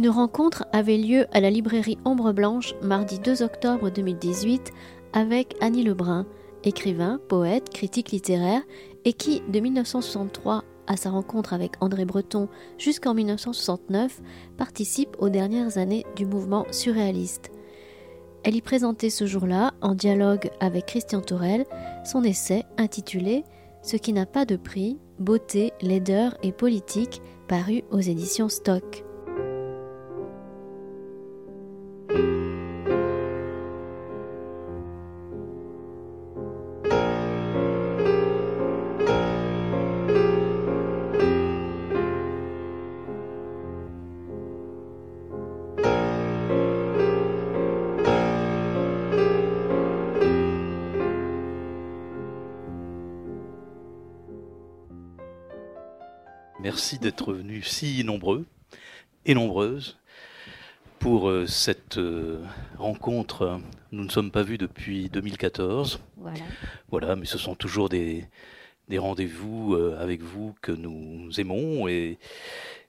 Une rencontre avait lieu à la librairie Ombre Blanche mardi 2 octobre 2018 avec Annie Lebrun, écrivain, poète, critique littéraire et qui, de 1963 à sa rencontre avec André Breton jusqu'en 1969, participe aux dernières années du mouvement surréaliste. Elle y présentait ce jour-là, en dialogue avec Christian Torel, son essai intitulé Ce qui n'a pas de prix, beauté, laideur et politique, paru aux éditions Stock. D'être venus si nombreux et nombreuses pour euh, cette euh, rencontre. Nous ne sommes pas vus depuis 2014. Voilà. Voilà, mais ce sont toujours des, des rendez-vous euh, avec vous que nous aimons et,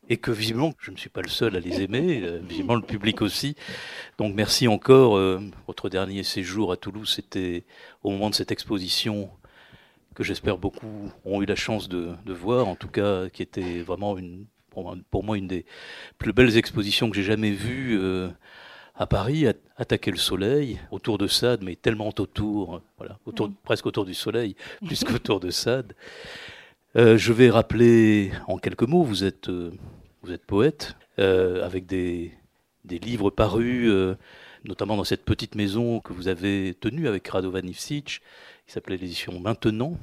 et que visiblement, je ne suis pas le seul à les aimer, visiblement le public aussi. Donc merci encore. votre dernier séjour à Toulouse, c'était au moment de cette exposition que j'espère beaucoup ont eu la chance de, voir, en tout cas qui était vraiment une, pour moi une des plus belles expositions que j'ai jamais vues euh, à Paris, attaquer le soleil autour de Sade, mais tellement autour, voilà, autour, presque autour du soleil, plus qu'autour de Sade. Euh, je vais rappeler en quelques mots, vous êtes, euh, vous êtes poète, avec des, des, livres parus, notamment dans cette petite maison que vous avez tenue avec Radovan Ivsic, qui s'appelait l'édition Maintenant.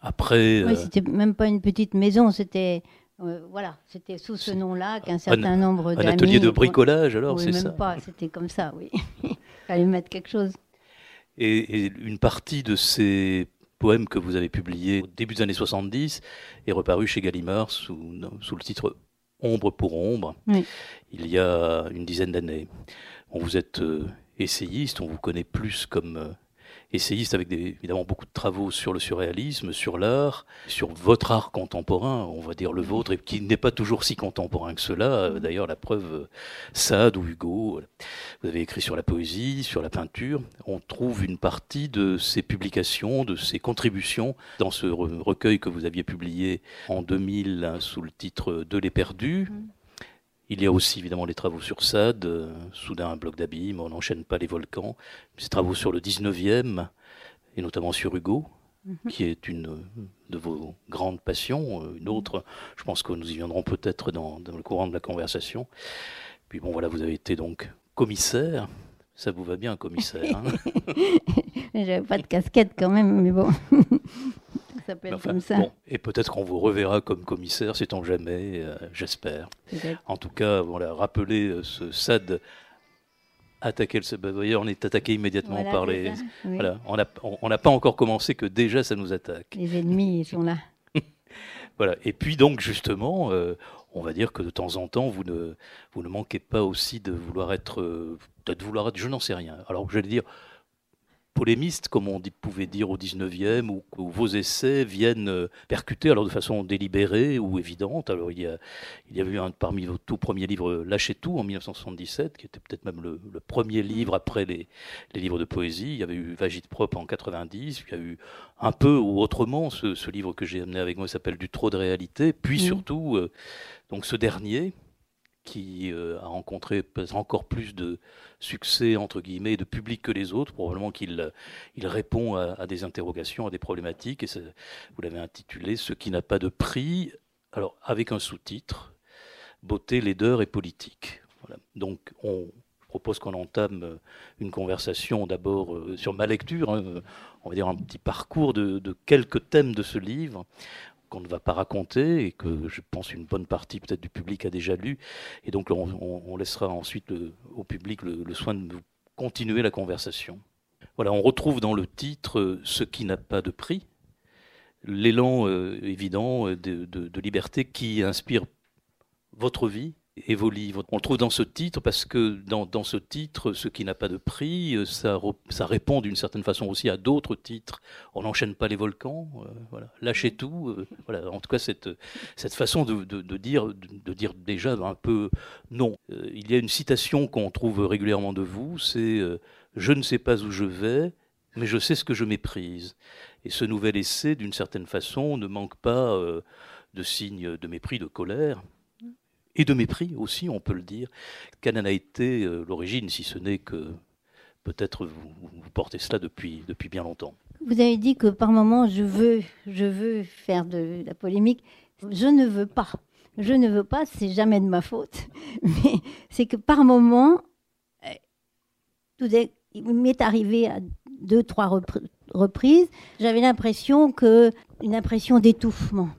Après. Oui, c'était même pas une petite maison, c'était. Euh, voilà, c'était sous ce nom-là qu'un certain nombre d'amis. Un atelier de bricolage, alors, oui, c'est même ça pas, c'était comme ça, oui. Il fallait mettre quelque chose. Et, une partie de ces poèmes que vous avez publiés au début des années 70 est reparu chez Gallimard sous, sous le titre Ombre pour ombre, il y a une dizaine d'années. vous êtes euh, essayiste, on vous connaît plus comme euh, essayiste avec évidemment beaucoup de travaux sur le surréalisme, sur l'art, sur votre art contemporain, on va dire le vôtre, et qui n'est pas toujours si contemporain que cela. Mm. D'ailleurs, la preuve, Sade ou Hugo, vous avez écrit sur la poésie, sur la peinture. On trouve une partie de ces publications, de ces contributions dans ce recueil que vous aviez publié en 2000 hein, sous le titre De les perdus. Il y a aussi évidemment les travaux sur Sade, euh, soudain un bloc d'abîme, on n'enchaîne pas les volcans, ces travaux sur le 19e, et notamment sur Hugo, mhm. qui est une de vos grandes passions, euh, une autre, je pense que nous y viendrons peut-être dans, le courant de la conversation. Puis bon voilà, vous avez été donc commissaire, ça vous va bien commissaire hein? J'avais pas de casquette quand même, mais bon. comme ça. et peut-être qu'on vous reverra comme commissaire, sait-on jamais, euh, j'espère. En tout cas, voilà, rappeler euh, ce SAD attaquer le bah, voyez, on est attaqué immédiatement par les. Voilà, on n'a pas encore commencé que déjà ça nous attaque. Les ennemis sont là. voilà. Et puis donc justement, euh, on va dire que de temps en temps, vous ne vous ne manquez pas aussi de vouloir être, peut-être vouloir être, je n'en sais rien. Alors j'allais dire polémiste, comme on pouvait dire au 19e, où, vos essais viennent euh, percuter, alors de façon délibérée ou évidente. Alors il y, a, il y avait eu un, parmi vos tout premiers livres, Lâchez tout, en 1977, qui était peut-être même le, premier livre après les, livres de poésie. Il y avait eu Vagite propre en 90, il y a eu un peu ou autrement ce, livre que j'ai amené avec moi s'appelle Du trop de réalité, puis surtout euh, donc ce dernier qui euh, a rencontré encore plus de succès entre guillemets de public que les autres. Probablement qu'il il répond à, des interrogations, à des problématiques. Et vous l'avez intitulé "Ce qui n'a pas de prix". Alors avec un sous-titre "Beauté, laideur et politique". Voilà. Donc on propose qu'on entame une conversation d'abord euh, sur ma lecture, hein, on va dire un petit parcours de, quelques thèmes de ce livre, qu'on ne va pas raconter et que je pense une bonne partie peut-être du public a déjà lu. Et donc on, laissera ensuite au public le, soin de continuer la conversation. Voilà, on retrouve dans le titre euh, ce qui n'a pas de prix, l'élan euh, évident euh, de, liberté qui inspire votre vie et vos livres. On le trouve dans ce titre parce que dans, dans ce titre, ce qui n'a pas de prix, euh, ça, ça répond d'une certaine façon aussi à d'autres titres. On n'enchaîne pas les volcans, euh, voilà. lâchez tout. Euh, voilà. En tout cas, cette, cette façon de, de, dire, de, dire déjà un peu non. il y a une citation qu'on trouve régulièrement de vous, c'est Je ne sais pas où je vais, mais je sais ce que je méprise. Et ce nouvel essai, d'une certaine façon, ne manque pas de signes de mépris, de colère et de mépris aussi, on peut le dire. Quelle en a été euh, l'origine, si ce n'est que peut-être vous, portez cela depuis, depuis bien longtemps? Vous avez dit que par moments, je veux, je veux faire de la polémique. Je ne veux pas. Je ne veux pas, c'est jamais de ma faute. Mais c'est que par moments, euh, il m'est arrivé à deux, trois reprises, j'avais l'impression que, une impression d'étouffement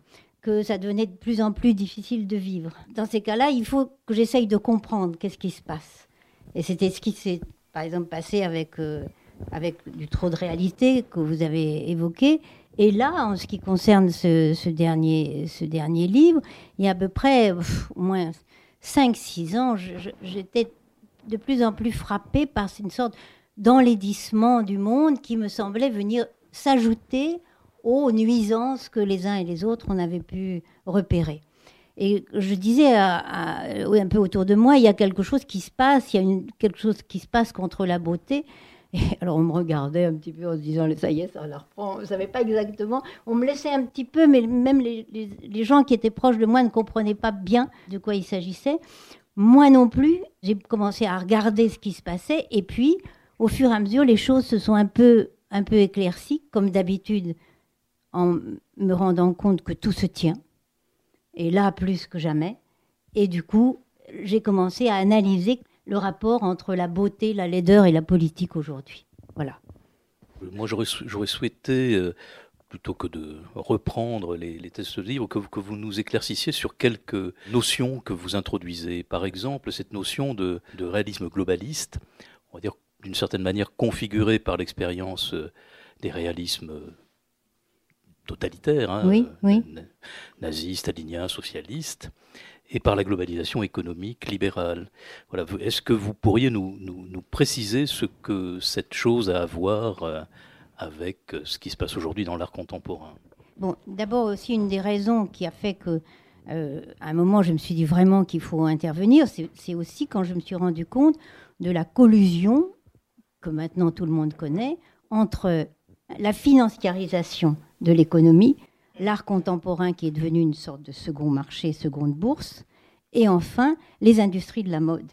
que ça devenait de plus en plus difficile de vivre. Dans ces cas-là, il faut que j'essaye de comprendre qu'est-ce qui se passe. Et c'était ce qui s'est, par exemple, passé avec, euh, avec du trop de réalité que vous avez évoqué. Et là, en ce qui concerne ce, dernier, ce dernier livre, il y a à peu près au moins 5-6 ans, j'étais de plus en plus frappée par une sorte d'enlaidissement du monde qui me semblait venir s'ajouter aux nuisances que les uns et les autres on avait pu repérer. Et je disais un peu autour de moi, il y a quelque chose qui se passe, il y a quelque chose qui se passe contre la beauté. Alors on me regardait un petit peu en se disant, ça y est, ça la reprend. On ne savait pas exactement. On me laissait un petit peu, mais même les, les gens qui étaient proches de moi ne comprenaient pas bien de quoi il s'agissait. Moi non plus, j'ai commencé à regarder ce qui se passait. Et puis, au fur et à mesure, les choses se sont un peu, un peu éclaircies, comme d'habitude en me rendant compte que tout se tient, et là plus que jamais. Et du coup, j'ai commencé à analyser le rapport entre la beauté, la laideur et la politique aujourd'hui. Voilà. Moi, j'aurais souhaité, euh, plutôt que de reprendre les, les tests de livre, que, que, vous nous éclaircissiez sur quelques notions que vous introduisez. Par exemple, cette notion de, de réalisme globaliste, on va dire d'une certaine manière configurée par l'expérience euh, des réalismes totalitaire, hein, oui, oui. stalinien, socialiste, et par la globalisation économique libérale. Voilà. Est-ce que vous pourriez nous, nous, préciser ce que cette chose a à voir euh, avec ce qui se passe aujourd'hui dans l'art contemporain? Bon, d'abord aussi une des raisons qui a fait que euh, à un moment, je me suis dit vraiment qu'il faut intervenir. C'est aussi quand je me suis rendu compte de la collusion que maintenant tout le monde connaît entre la financiarisation de l'économie, l'art contemporain qui est devenu une sorte de second marché, seconde bourse, et enfin les industries de la mode.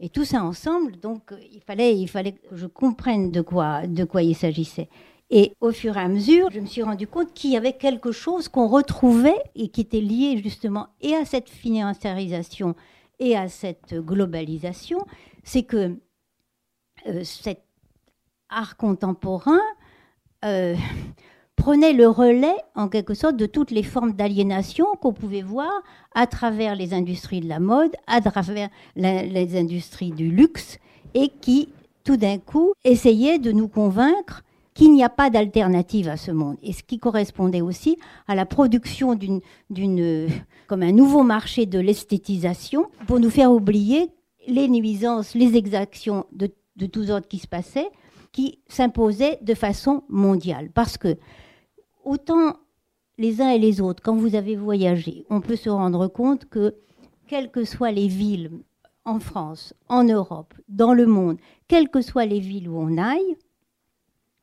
Et tout ça ensemble, donc il fallait, il fallait que je comprenne de quoi, de quoi il s'agissait. Et au fur et à mesure, je me suis rendu compte qu'il y avait quelque chose qu'on retrouvait et qui était lié justement et à cette financiarisation et à cette globalisation, c'est que euh, cet art contemporain euh, prenait le relais, en quelque sorte, de toutes les formes d'aliénation qu'on pouvait voir à travers les industries de la mode, à travers les industries du luxe, et qui, tout d'un coup, essayaient de nous convaincre qu'il n'y a pas d'alternative à ce monde. Et ce qui correspondait aussi à la production d'une, comme un nouveau marché de l'esthétisation pour nous faire oublier les nuisances, les exactions de, de tous ordres qui se passaient, qui s'imposaient de façon mondiale. Parce que autant les uns et les autres, quand vous avez voyagé, on peut se rendre compte que, quelles que soient les villes en France, en Europe, dans le monde, quelles que soient les villes où on aille,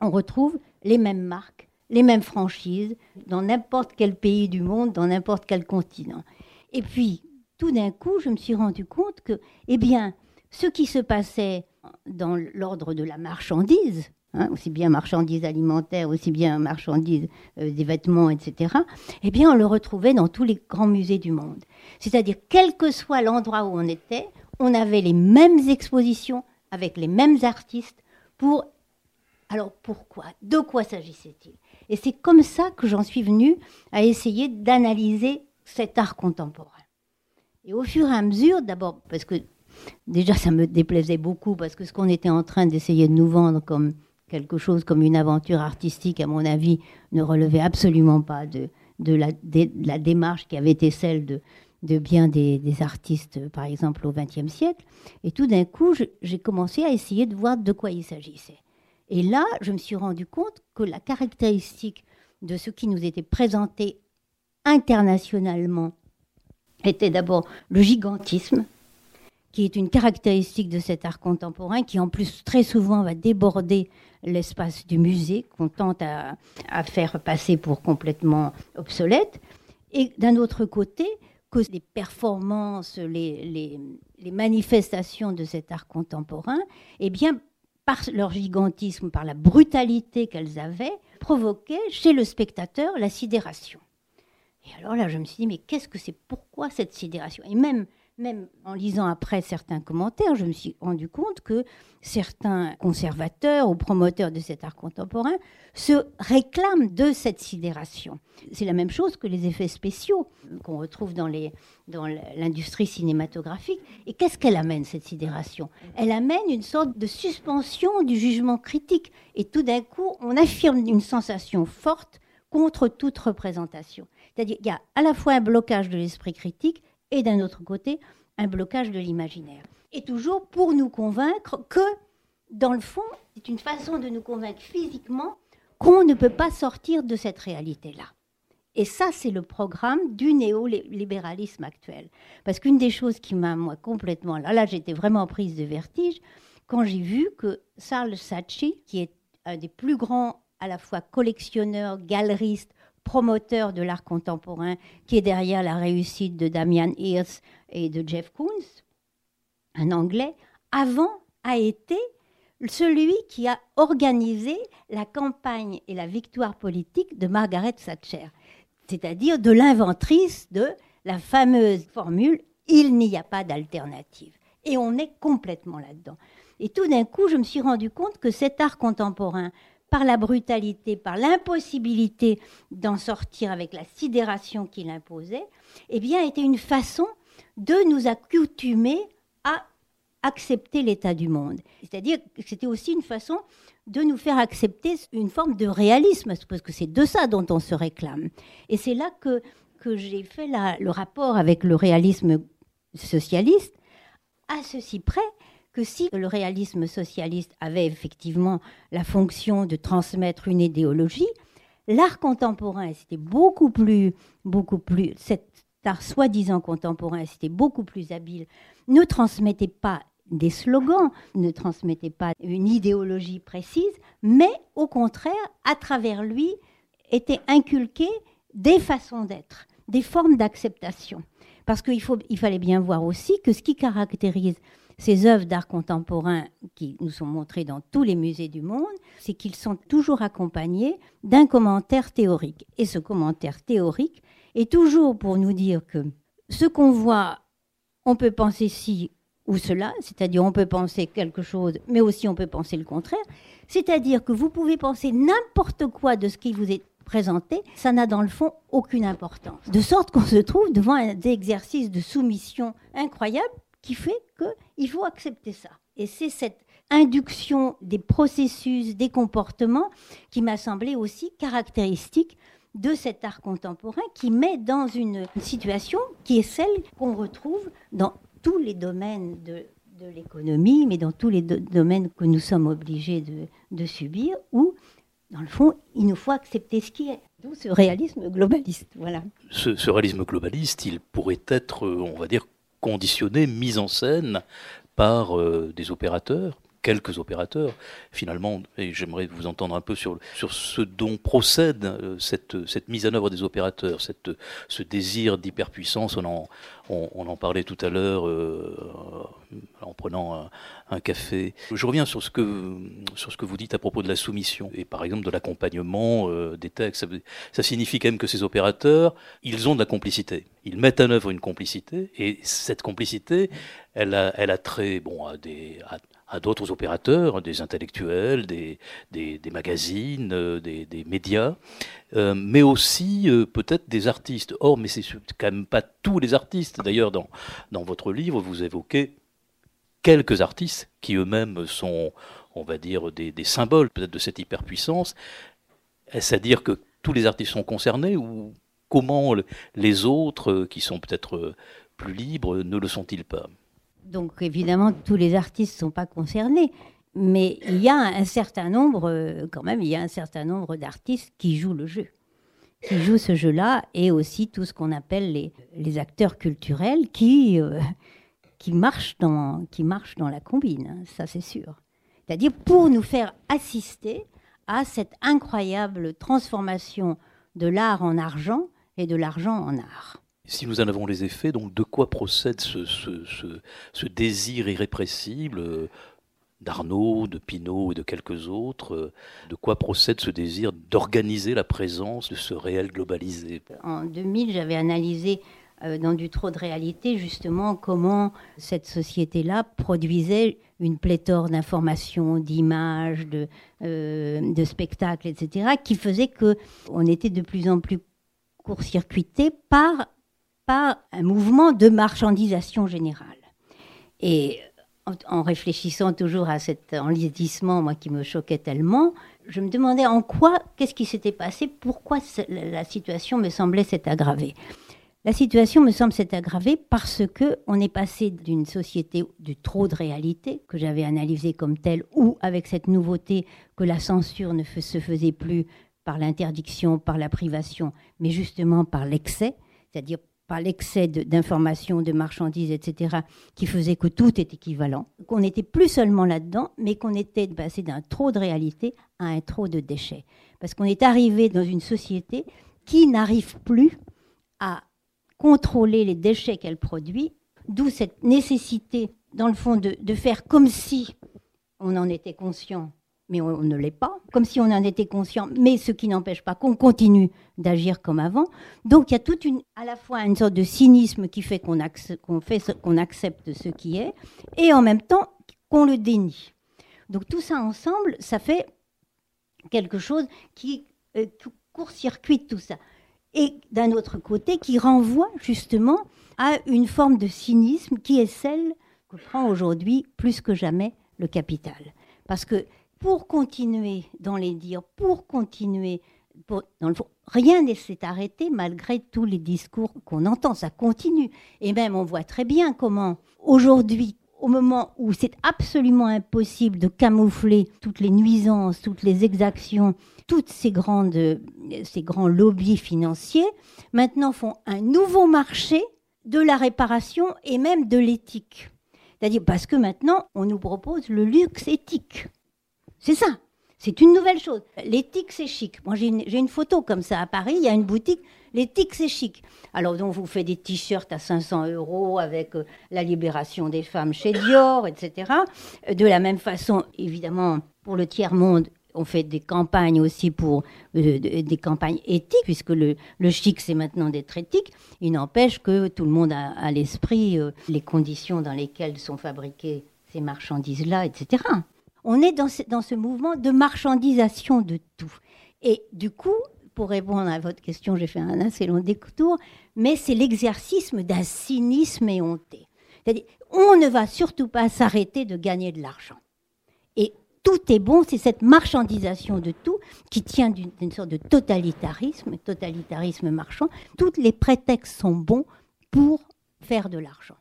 on retrouve les mêmes marques, les mêmes franchises, dans n'importe quel pays du monde, dans n'importe quel continent. Et puis, tout d'un coup, je me suis rendu compte que, eh bien, ce qui se passait dans l'ordre de la marchandise, Hein, aussi bien marchandises alimentaires, aussi bien marchandises euh, des vêtements, etc., eh bien, on le retrouvait dans tous les grands musées du monde. C'est-à-dire, quel que soit l'endroit où on était, on avait les mêmes expositions avec les mêmes artistes pour... Alors, pourquoi De quoi s'agissait-il? Et c'est comme ça que j'en suis venue à essayer d'analyser cet art contemporain. Et au fur et à mesure, d'abord, parce que déjà ça me déplaisait beaucoup, parce que ce qu'on était en train d'essayer de nous vendre comme quelque chose comme une aventure artistique, à mon avis, ne relevait absolument pas de, la, démarche qui avait été celle de bien des, artistes, par exemple, au XXe siècle. Et tout d'un coup, j'ai commencé à essayer de voir de quoi il s'agissait. Et là, je me suis rendu compte que la caractéristique de ce qui nous était présenté internationalement était d'abord le gigantisme, qui est une caractéristique de cet art contemporain, qui en plus très souvent va déborder l'espace du musée, qu'on tente à, faire passer pour complètement obsolète. Et d'un autre côté, que les performances, les, manifestations de cet art contemporain, eh bien, par leur gigantisme, par la brutalité qu'elles avaient, provoquaient chez le spectateur la sidération. Et alors là, je me suis dit, mais qu'est-ce que c'est? Pourquoi cette sidération? Et même même en lisant après certains commentaires, je me suis rendu compte que certains conservateurs ou promoteurs de cet art contemporain se réclament de cette sidération. C'est la même chose que les effets spéciaux qu'on retrouve dans, l'industrie cinématographique. Et qu'est-ce qu'elle amène, cette sidération? Elle amène une sorte de suspension du jugement critique. Et tout d'un coup, on affirme une sensation forte contre toute représentation. C'est-à-dire qu'il y a à la fois un blocage de l'esprit critique et d'un autre côté, un blocage de l'imaginaire. Et toujours pour nous convaincre que, dans le fond, c'est une façon de nous convaincre physiquement qu'on ne peut pas sortir de cette réalité-là. Et ça, c'est le programme du néolibéralisme actuel. Parce qu'une des choses qui m'a, moi, complètement... Là, là j'étais vraiment prise de vertige quand j'ai vu que Charles Saatchi, qui est un des plus grands à la fois collectionneurs, galeristes, promoteur de l'art contemporain, qui est derrière la réussite de Damian Hirst et de Jeff Koons, un Anglais, avant a été celui qui a organisé la campagne et la victoire politique de Margaret Thatcher, c'est-à-dire de l'inventrice de la fameuse formule Il n'y a pas d'alternative. Et on est complètement là-dedans. Et tout d'un coup, je me suis rendu compte que cet art contemporain par la brutalité, par l'impossibilité d'en sortir avec la sidération qu'il imposait, eh bien, était une façon de nous accoutumer à accepter l'état du monde. C'est-à-dire que c'était aussi une façon de nous faire accepter une forme de réalisme, parce que c'est de ça dont on se réclame. Et c'est là que, que j'ai fait le rapport avec le réalisme socialiste, à ceci près que si le réalisme socialiste avait effectivement la fonction de transmettre une idéologie, l'art contemporain, c'était beaucoup plus, beaucoup plus, cet art soi-disant contemporain, c'était beaucoup plus habile, ne transmettait pas des slogans, ne transmettait pas une idéologie précise, mais au contraire, à travers lui, étaient inculquées des façons d'être, des formes d'acceptation. Parce qu'il il fallait bien voir aussi que ce qui caractérise ces œuvres d'art contemporain qui nous sont montrées dans tous les musées du monde, c'est qu'ils sont toujours accompagnés d'un commentaire théorique. Et ce commentaire théorique est toujours pour nous dire que ce qu'on voit, on peut penser ci ou cela, c'est-à-dire on peut penser quelque chose, mais aussi on peut penser le contraire, c'est-à-dire que vous pouvez penser n'importe quoi de ce qui vous est présenté, ça n'a dans le fond aucune importance. De sorte qu'on se trouve devant un exercice de soumission incroyable qui fait qu'il faut accepter ça. Et c'est cette induction des processus, des comportements qui m'a semblé aussi caractéristique de cet art contemporain qui met dans une situation qui est celle qu'on retrouve dans tous les domaines de, l'économie, mais dans tous les domaines que nous sommes obligés de, subir, où, dans le fond, il nous faut accepter ce qui est. D'où ce réalisme globaliste. Voilà. ce, réalisme globaliste, il pourrait être, on va dire, conditionné, mise en scène par euh, des opérateurs, quelques opérateurs, finalement, et j'aimerais vous entendre un peu sur, sur ce dont procède euh, cette, cette mise en œuvre des opérateurs, cette, ce désir d'hyperpuissance. On en, on, en parlait tout à l'heure euh, en prenant un, café. Je reviens sur ce, que, sur ce que vous dites à propos de la soumission et par exemple de l'accompagnement euh, des textes. Ça, signifie quand même que ces opérateurs, ils ont de la complicité. Ils mettent en œuvre une complicité et cette complicité, elle a, elle a trait bon, à des, d'autres opérateurs, des intellectuels, des, des, magazines, euh, des, des médias, euh, mais aussi euh, peut-être des artistes. Or, mais c'est quand même pas tous les artistes. D'ailleurs, dans, dans votre livre, vous évoquez quelques artistes qui eux-mêmes sont, on va dire, des, des symboles peut-être de cette hyperpuissance. Est-ce à dire que tous les artistes sont concernés ou comment les autres, qui sont peut-être plus libres, ne le sont-ils pas? Donc évidemment, tous les artistes ne sont pas concernés, mais il y a un certain nombre, quand même, il y a un certain nombre d'artistes qui jouent le jeu qui jouent ce jeu-là et aussi tout ce qu'on appelle les, les, acteurs culturels qui, euh, qui, marchent dans, qui marchent dans la combine, hein, ça c'est sûr. C'est-à-dire pour nous faire assister à cette incroyable transformation de l'art en argent et de l'argent en art. Si nous en avons les effets, donc de quoi procède ce, désir irrépressible d'Arnaud, de Pinault et de quelques autres, euh, de quoi procède ce désir d'organiser la présence de ce réel globalisé En 2000, j'avais analysé euh, dans du trop de réalité justement comment cette société-là produisait une pléthore d'informations, d'images, de, euh, de, spectacles, etc., qui faisait que on était de plus en plus court-circuité par, par un mouvement de marchandisation générale. Et en, réfléchissant toujours à cet enlisissement, moi qui me choquait tellement, je me demandais en quoi, qu'est-ce qui s'était passé, pourquoi la situation me semblait s'être aggravée. La situation me semble s'être aggravée parce que on est passé d'une société de trop de réalité que j'avais analysée comme telle, ou avec cette nouveauté que la censure ne se faisait plus par l'interdiction, par la privation, mais justement par l'excès, c'est-à-dire par l'excès d'informations, de, marchandises, etc., qui faisait que tout est équivalent, qu'on n'était plus seulement là-dedans, mais qu'on était passé d'un trop de réalité à un trop de déchets. Parce qu'on est arrivé dans une société qui n'arrive plus à contrôler les déchets qu'elle produit, d'où cette nécessité, dans le fond, de, de faire comme si on en était conscient mais on ne l'est pas, comme si on en était conscient, mais ce qui n'empêche pas qu'on continue d'agir comme avant. Donc il y a toute une, à la fois une sorte de cynisme qui fait qu'on qu'on accepte ce qui est, et en même temps qu'on le dénie. Donc tout ça ensemble, ça fait quelque chose qui euh, court-circuite tout ça. Et d'un autre côté, qui renvoie justement à une forme de cynisme qui est celle que prend aujourd'hui plus que jamais le capital. Parce que pour continuer dans les dires, pour continuer, rien ne s'est arrêté malgré tous les discours qu'on entend, ça continue. Et même on voit très bien comment aujourd'hui, au moment où c'est absolument impossible de camoufler toutes les nuisances, toutes les exactions, toutes ces grandes, ces grands lobbies financiers, maintenant font un nouveau marché de la réparation et même de l'éthique. C'est-à-dire parce que maintenant, on nous propose le luxe éthique. C'est ça. C'est une nouvelle chose. L'éthique, c'est chic. Moi, j'ai une, photo comme ça à Paris. Il y a une boutique. L'éthique, c'est chic. Alors, on vous fait des t-shirts à 500 euros avec euh, la libération des femmes chez Dior, etc. Euh, de la même façon, évidemment, pour le tiers-monde, on fait des campagnes aussi pour euh, des campagnes éthiques, puisque le, chic, c'est maintenant d'être éthique. Il n'empêche que tout le monde a à l'esprit les conditions dans lesquelles sont fabriquées ces marchandises-là, etc on est dans ce, mouvement de marchandisation de tout. Et du coup, pour répondre à votre question, j'ai fait un assez long détour, mais c'est l'exercice d'un cynisme éhonté. C'est-à-dire, on ne va surtout pas s'arrêter de gagner de l'argent. Et tout est bon, c'est cette marchandisation de tout qui tient d'une sorte de totalitarisme, totalitarisme marchand. Tous les prétextes sont bons pour faire de l'argent.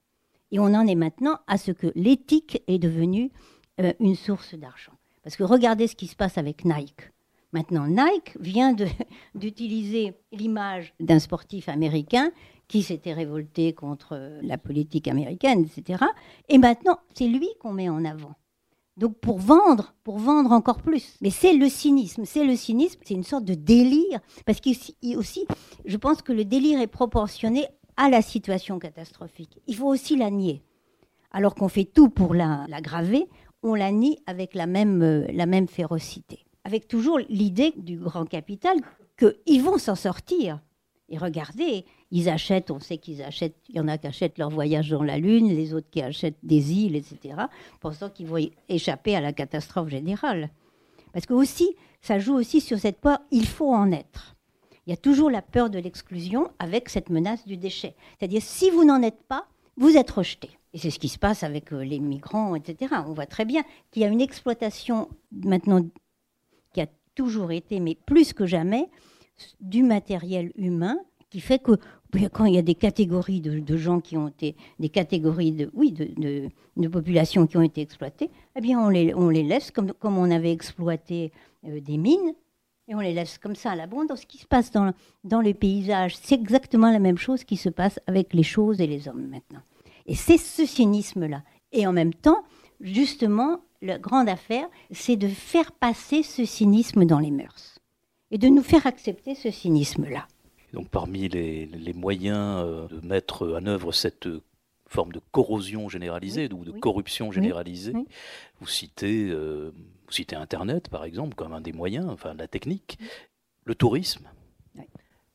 Et on en est maintenant à ce que l'éthique est devenue euh, une source d'argent. Parce que regardez ce qui se passe avec Nike. Maintenant, Nike vient d'utiliser l'image d'un sportif américain qui s'était révolté contre la politique américaine, etc. Et maintenant, c'est lui qu'on met en avant. Donc pour vendre, pour vendre encore plus. Mais c'est le cynisme, c'est le cynisme, c'est une sorte de délire, parce aussi, je pense que le délire est proportionné à la situation catastrophique. Il faut aussi la nier. Alors qu'on fait tout pour l'aggraver, on la nie avec la même, euh, la même férocité. Avec toujours l'idée du grand capital qu'ils vont s'en sortir. Et regardez, ils achètent, on sait qu'ils achètent, il y en a qui achètent leur voyage dans la Lune, les autres qui achètent des îles, etc., pensant qu'ils vont échapper à la catastrophe générale. Parce que aussi, ça joue aussi sur cette peur, il faut en être. Il y a toujours la peur de l'exclusion avec cette menace du déchet. C'est-à-dire, si vous n'en êtes pas, vous êtes rejeté. Et c'est ce qui se passe avec euh, les migrants, etc. On voit très bien qu'il y a une exploitation maintenant qui a toujours été, mais plus que jamais, du matériel humain qui fait que quand il y a des catégories de, gens qui ont été, des catégories de, oui, de, populations qui ont été exploitées, eh bien on les, on les laisse comme, on avait exploité euh, des mines, et on les laisse comme ça à l'abondance. Ce qui se passe dans les paysages, c'est exactement la même chose qui se passe avec les choses et les hommes maintenant. Et c'est ce cynisme-là. Et en même temps, justement, la grande affaire, c'est de faire passer ce cynisme dans les mœurs. Et de nous faire accepter ce cynisme-là. Donc parmi les, moyens euh, de mettre en œuvre cette forme de corrosion généralisée ou de corruption généralisée, vous citez euh, vous citez Internet, par exemple, comme un des moyens, enfin la technique, le tourisme.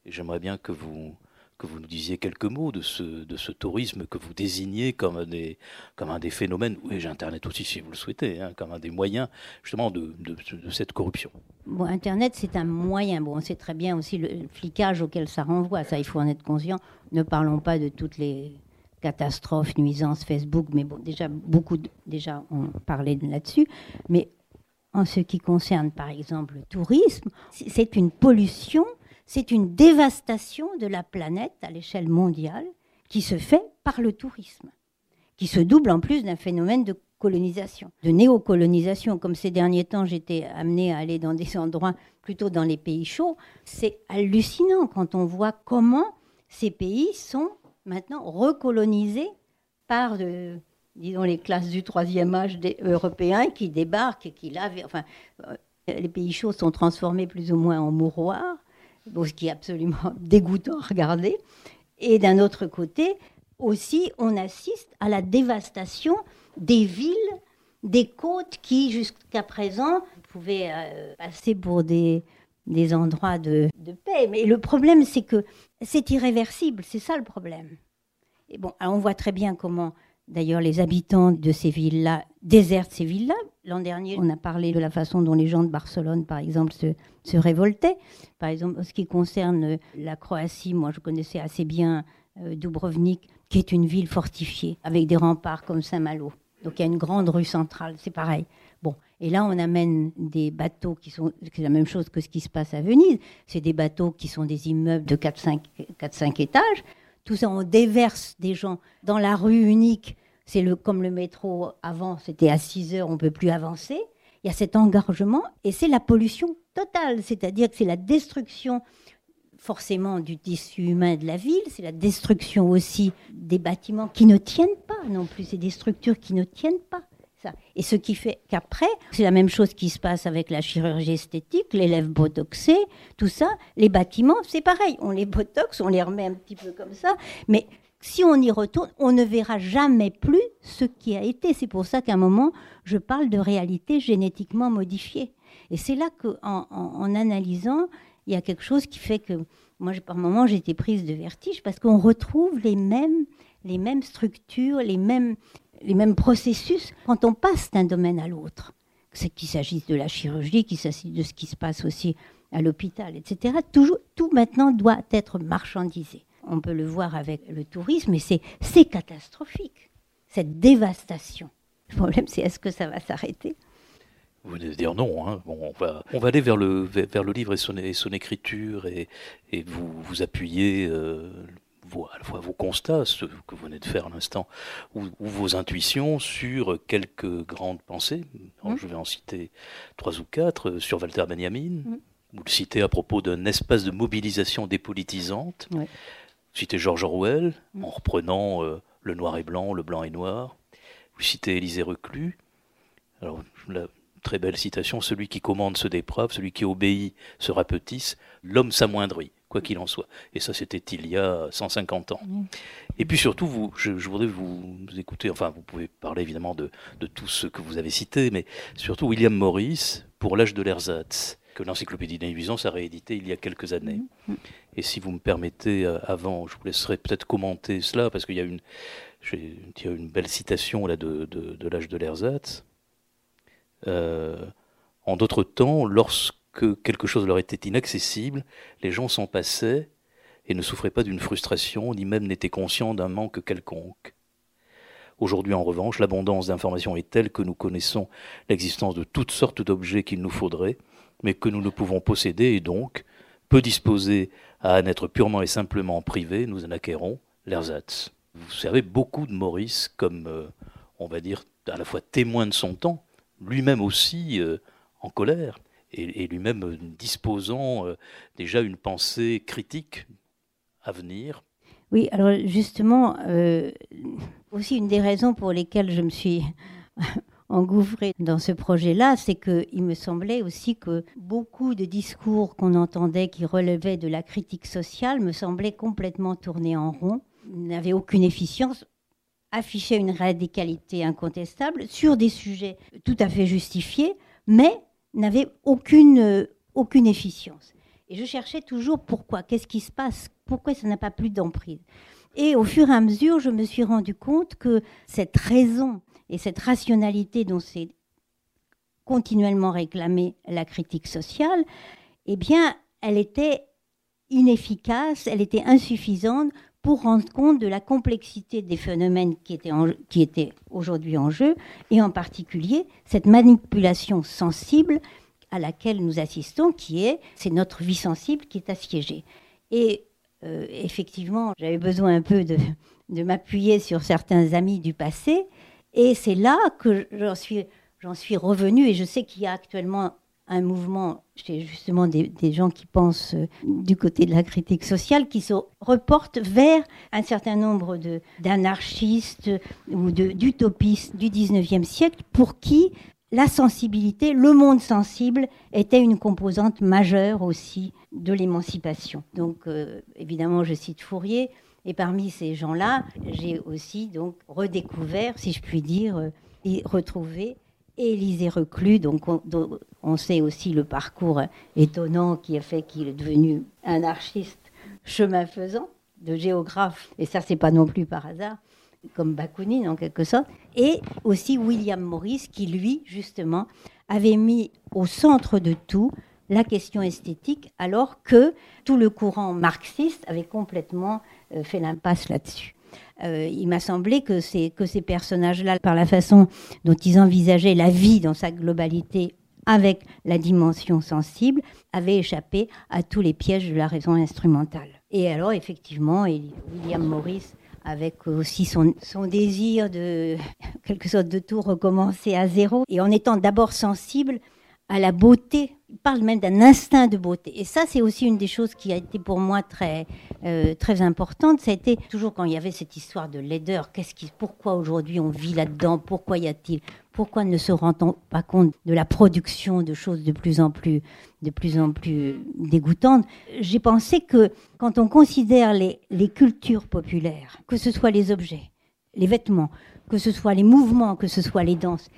J'aimerais bien que vous, que vous nous disiez quelques mots de ce, de ce tourisme que vous désignez comme un des, comme un des phénomènes, oui, j'ai Internet aussi si vous le souhaitez, hein, comme un des moyens justement de, de, cette corruption. Internet, c'est un moyen. Bon, on sait très bien aussi le flicage auquel ça renvoie, ça, il faut en être conscient. Ne parlons pas de toutes les catastrophes, nuisances Facebook, mais bon, déjà, beaucoup, déjà, on parlait là-dessus. Mais en ce qui concerne par exemple le tourisme, c'est une pollution, c'est une dévastation de la planète à l'échelle mondiale qui se fait par le tourisme, qui se double en plus d'un phénomène de colonisation, de néocolonisation. Comme ces derniers temps, j'étais amenée à aller dans des endroits plutôt dans les pays chauds. C'est hallucinant quand on voit comment ces pays sont maintenant recolonisés par disons, les classes du troisième âge des européens qui débarquent et qui lavent. Enfin, euh, les pays chauds sont transformés plus ou moins en mouroirs, ce qui est absolument dégoûtant à regarder. Et d'un autre côté, aussi, on assiste à la dévastation des villes, des côtes qui, jusqu'à présent, pouvaient euh, passer pour des, des endroits de, de paix. Mais le problème, c'est que c'est irréversible, c'est ça le problème. Et bon, on voit très bien comment D'ailleurs, les habitants de ces villes-là désertent ces villes-là. L'an dernier, on a parlé de la façon dont les gens de Barcelone, par exemple, se, révoltaient. Par exemple, en ce qui concerne la Croatie, moi, je connaissais assez bien euh, Dubrovnik, qui est une ville fortifiée, avec des remparts comme Saint-Malo. Donc il y a une grande rue centrale, c'est pareil. Bon, et là on amène des bateaux qui sont, la même chose que ce qui se passe à Venise. C'est des bateaux qui sont des immeubles de 4-5 étages, tout ça, on déverse des gens dans la rue unique. C'est le, comme le métro avant, c'était à 6 heures, on ne peut plus avancer. Il y a cet engorgement et c'est la pollution totale, c'est-à-dire que c'est la destruction forcément du tissu humain de la ville, c'est la destruction aussi des bâtiments qui ne tiennent pas non plus, c'est des structures qui ne tiennent pas. Et ce qui fait qu'après, c'est la même chose qui se passe avec la chirurgie esthétique, l'élève botoxé, tout ça. Les bâtiments, c'est pareil. On les botox, on les remet un petit peu comme ça. Mais si on y retourne, on ne verra jamais plus ce qui a été. C'est pour ça qu'à un moment, je parle de réalité génétiquement modifiée. Et c'est là qu'en en, analysant, il y a quelque chose qui fait que moi, par moment, j'étais prise de vertige parce qu'on retrouve les mêmes, les mêmes structures, les mêmes, les mêmes processus quand on passe d'un domaine à l'autre. Qu'il s'agisse de la chirurgie, qu'il s'agisse de ce qui se passe aussi à l'hôpital, etc. Toujours, tout maintenant doit être marchandisé. On peut le voir avec le tourisme, et c'est catastrophique, cette dévastation. Le problème, c'est est-ce que ça va s'arrêter? Vous venez de dire non. Hein. Bon, on, va, on va aller vers le, vers le livre et son, son écriture et, et vous, vous appuyer euh, vos, à la fois vos constats, ce que vous venez de faire à l'instant, ou, vos intuitions sur quelques grandes pensées. Mmh. Je vais en citer trois ou quatre, euh, sur Walter Benjamin. Mmh. Vous le citez à propos d'un espace de mobilisation dépolitisante. Vous citez George Orwell, mmh. en reprenant euh, le noir et blanc, le blanc et noir. Vous citez Élisée Reclus. Alors, la très belle citation, celui qui commande se déprave, celui qui obéit se rapetisse, l'homme s'amoindrit quoi qu'il en soit. Et ça, c'était il y a 150 ans. Et puis surtout, vous, je, voudrais vous, écouter, enfin, vous pouvez parler évidemment de, de tout ce que vous avez cité, mais surtout William Morris pour l'âge de l'ersatz, que l'encyclopédie d'Invisance a réédité il y a quelques années. Et si vous me permettez, euh, avant, je vous laisserai peut-être commenter cela, parce qu'il y a une, il y a une belle citation là de, de, de l'âge de l'ersatz. Euh, en d'autres temps, lorsque que quelque chose leur était inaccessible, les gens s'en passaient et ne souffraient pas d'une frustration, ni même n'étaient conscients d'un manque quelconque. Aujourd'hui, en revanche, l'abondance d'informations est telle que nous connaissons l'existence de toutes sortes d'objets qu'il nous faudrait, mais que nous ne pouvons posséder et donc peu disposés à en être purement et simplement privés, nous en acquérons l'ersatz. Vous savez, beaucoup de Maurice comme, euh, on va dire, à la fois témoin de son temps, lui-même aussi euh, en colère, et, lui-même disposant euh, déjà une pensée critique à venir. Oui, alors justement, aussi une des raisons pour lesquelles je me suis engouffrée dans ce projet-là, c'est qu'il me semblait aussi que beaucoup de discours qu'on entendait qui relevaient de la critique sociale me semblaient complètement tournés en rond, n'avaient aucune efficience, affichaient une radicalité incontestable sur des sujets tout à fait justifiés, mais n'avaient aucune, aucune efficience. Et je cherchais toujours pourquoi, qu'est-ce qui se passe, pourquoi ça n'a pas plus d'emprise. Et au fur et à mesure, je me suis rendu compte que cette raison et cette rationalité dont s'est continuellement réclamée la critique sociale, eh bien, elle était inefficace, elle était insuffisante pour rendre compte de la complexité des phénomènes qui étaient, qui étaient aujourd'hui en jeu, et en particulier cette manipulation sensible à laquelle nous assistons, qui est, c'est notre vie sensible qui est assiégée. Et euh, effectivement, j'avais besoin un peu de, m'appuyer sur certains amis du passé, et c'est là que j'en suis, j'en suis revenue, et je sais qu'il y a actuellement un mouvement chez justement des, gens qui pensent euh, du côté de la critique sociale, qui se reportent vers un certain nombre de, d'anarchistes ou de, d'utopistes du 19e siècle pour qui la sensibilité, le monde sensible était une composante majeure aussi de l'émancipation. Donc euh, évidemment, je cite Fourier, et parmi ces gens-là, j'ai aussi donc redécouvert, si je puis dire, euh, et retrouvé Élisée Reclus, donc on, sait aussi le parcours étonnant qui a fait qu'il est devenu anarchiste chemin faisant, de géographe, et ça c'est pas non plus par hasard, comme Bakounine en quelque sorte, et aussi William Morris qui lui justement avait mis au centre de tout la question esthétique alors que tout le courant marxiste avait complètement euh, fait l'impasse là-dessus. Euh, il m'a semblé que ces, que ces personnages-là, par la façon dont ils envisageaient la vie dans sa globalité avec la dimension sensible, avaient échappé à tous les pièges de la raison instrumentale. Et alors, effectivement, William Morris, avec aussi son, désir de, quelque sorte de tout recommencer à zéro, et en étant d'abord sensible à la beauté. Il parle même d'un instinct de beauté. Et ça, c'est aussi une des choses qui a été pour moi très, euh, très importante. Ça a été toujours quand il y avait cette histoire de laideur. Qu'est-ce qui, pourquoi aujourd'hui on vit là-dedans Pourquoi y a-t-il Pourquoi ne se rend-on pas compte de la production de choses de plus en plus, de plus en plus dégoûtantes? J'ai pensé que quand on considère les, les cultures populaires, que ce soit les objets, les vêtements, que ce soit les mouvements, que ce soit les danses,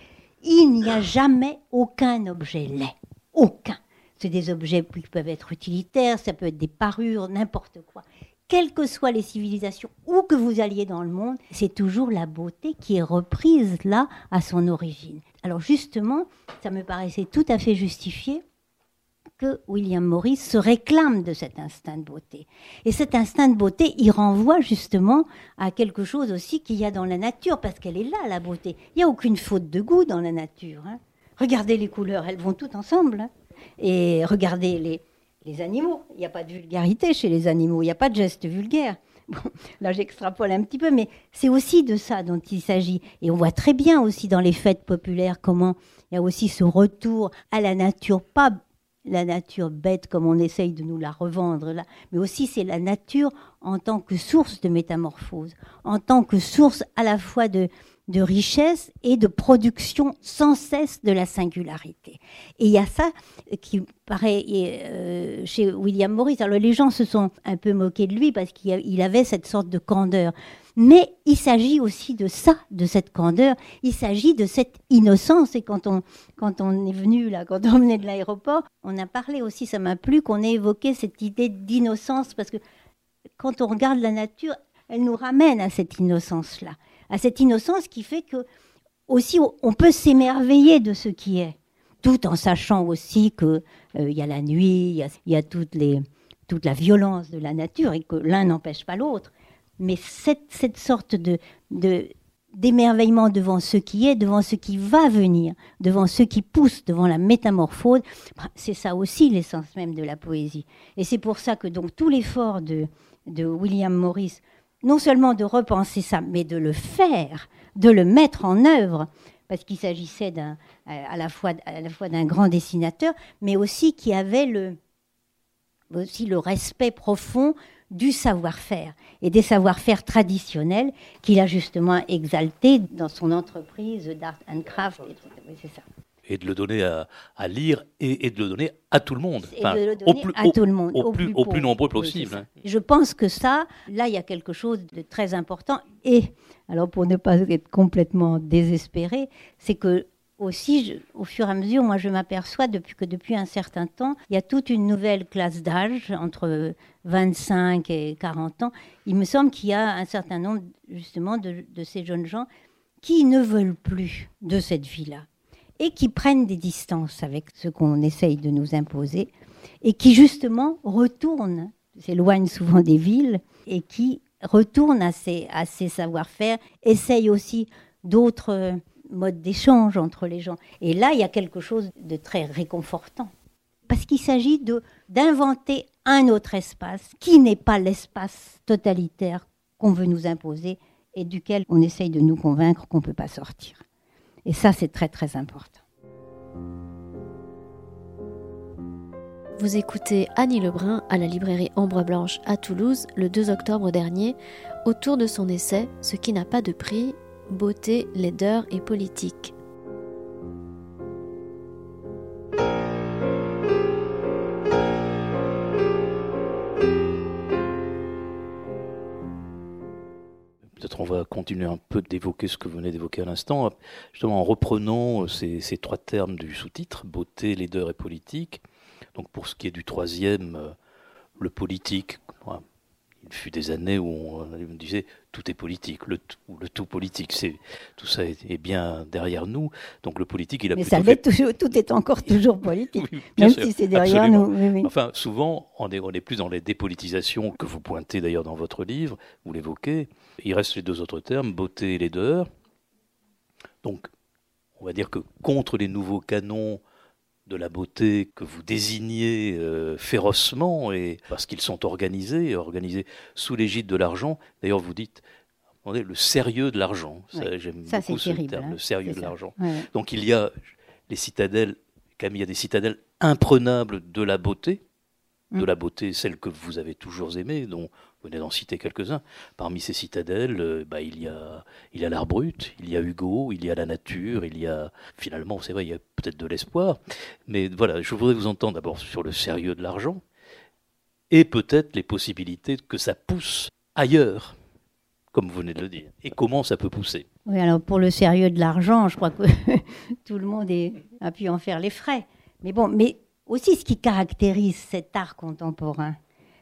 il n'y a jamais aucun objet laid. Aucun. C'est des objets qui peuvent être utilitaires, ça peut être des parures, n'importe quoi. Quelles que soient les civilisations, où que vous alliez dans le monde, c'est toujours la beauté qui est reprise là à son origine. Alors justement, ça me paraissait tout à fait justifié que William Morris se réclame de cet instinct de beauté. Et cet instinct de beauté, il renvoie justement à quelque chose aussi qu'il y a dans la nature, parce qu'elle est là, la beauté. Il n'y a aucune faute de goût dans la nature. Hein. Regardez les couleurs, elles vont toutes ensemble. Hein. Et regardez les, les animaux. Il n'y a pas de vulgarité chez les animaux, il n'y a pas de geste vulgaire. Bon, là, j'extrapole un petit peu, mais c'est aussi de ça dont il s'agit. Et on voit très bien aussi dans les fêtes populaires comment il y a aussi ce retour à la nature, pas la nature bête comme on essaye de nous la revendre là, mais aussi c'est la nature en tant que source de métamorphose, en tant que source à la fois de, de richesse et de production sans cesse de la singularité. Et il y a ça qui paraît euh, chez William Morris. Alors les gens se sont un peu moqués de lui parce qu'il avait cette sorte de candeur. Mais il s'agit aussi de ça, de cette candeur. Il s'agit de cette innocence. Et quand on, quand on est venu là, quand on venait de l'aéroport, on a parlé aussi, ça m'a plu, qu'on ait évoqué cette idée d'innocence parce que quand on regarde la nature, elle nous ramène à cette innocence-là, à cette innocence qui fait que aussi on peut s'émerveiller de ce qui est, tout en sachant aussi que euh, il y a la nuit, il y a, toutes les, toute la violence de la nature et que l'un n'empêche pas l'autre mais cette, sorte de, d'émerveillement devant ce qui est, devant ce qui va venir, devant ce qui pousse, devant la métamorphose. Bah, c'est ça aussi l'essence même de la poésie. Et c'est pour ça que donc tout l'effort de, de William Morris, non seulement de repenser ça, mais de le faire, de le mettre en œuvre, parce qu'il s'agissait à la fois, fois d'un grand dessinateur, mais aussi qui avait le, aussi le respect profond du savoir-faire et des savoir-faire traditionnels qu'il a justement exaltés dans son entreprise d'art and craft. c'est ça. Et de le donner à, lire et, de le donner à tout le monde. Enfin, de le donner au à tout le monde. Au, plus, au plus, nombreux possible. Hein. Je pense que ça, là, il y a quelque chose de très important. Et, alors pour ne pas être complètement désespéré, c'est que aussi, au fur et à mesure, moi, je m'aperçois depuis que depuis un certain temps, il y a toute une nouvelle classe d'âge, entre 25 et 40 ans. Il me semble qu'il y a un certain nombre, justement, de, ces jeunes gens qui ne veulent plus de cette vie-là et qui prennent des distances avec ce qu'on essaye de nous imposer et qui, justement, retournent, s'éloignent souvent des villes et qui retournent à ces, à ces savoir-faire, essayent aussi d'autres mode d'échange entre les gens. Et là, il y a quelque chose de très réconfortant. Parce qu'il s'agit d'inventer un autre espace qui n'est pas l'espace totalitaire qu'on veut nous imposer et duquel on essaye de nous convaincre qu'on ne peut pas sortir. Et ça, c'est très très important. Vous écoutez Annie Lebrun à la librairie Ombre Blanche à Toulouse le 2 octobre dernier autour de son essai Ce qui n'a pas de prix beauté, laideur et politique. Peut-être on va continuer un peu d'évoquer ce que vous venez d'évoquer à l'instant, justement en reprenant ces, ces trois termes du sous-titre, beauté, laideur et politique. Donc pour ce qui est du troisième, euh, le politique, il fut des années où on, me disait tout est politique, le tout, le tout politique, c'est tout ça est, bien derrière nous. Donc le politique, il a. Mais ça fait... toujours, tout est encore toujours politique, même si c'est derrière nous. Enfin, souvent, on est, on est plus dans les dépolitisations que vous pointez d'ailleurs dans votre livre, vous l'évoquez. Il reste les deux autres termes, beauté et laideur. Donc, on va dire que contre les nouveaux canons de la beauté que vous désignez euh, férocement, et parce qu'ils sont organisés, organisés sous l'égide de l'argent. D'ailleurs, vous dites le sérieux de l'argent. J'aime beaucoup ce terme, le hein. sérieux de l'argent. Donc il y a les citadelles, Camille, il y a des citadelles imprenables de la beauté, de mm. la beauté, celle que vous avez toujours aimée, dont vous venez d'en citer quelques-uns. Parmi ces citadelles, euh, bah, il y a il y a l'art brut, il y a Hugo, il y a la nature, il y a finalement, c'est vrai, il y a peut-être de l'espoir. Mais voilà, je voudrais vous entendre d'abord sur le sérieux de l'argent et peut-être les possibilités que ça pousse ailleurs, comme vous venez de le dire, et comment ça peut pousser. Oui, alors pour le sérieux de l'argent, je crois que tout le monde est, a pu en faire les frais. Mais bon, mais aussi ce qui caractérise cet art contemporain,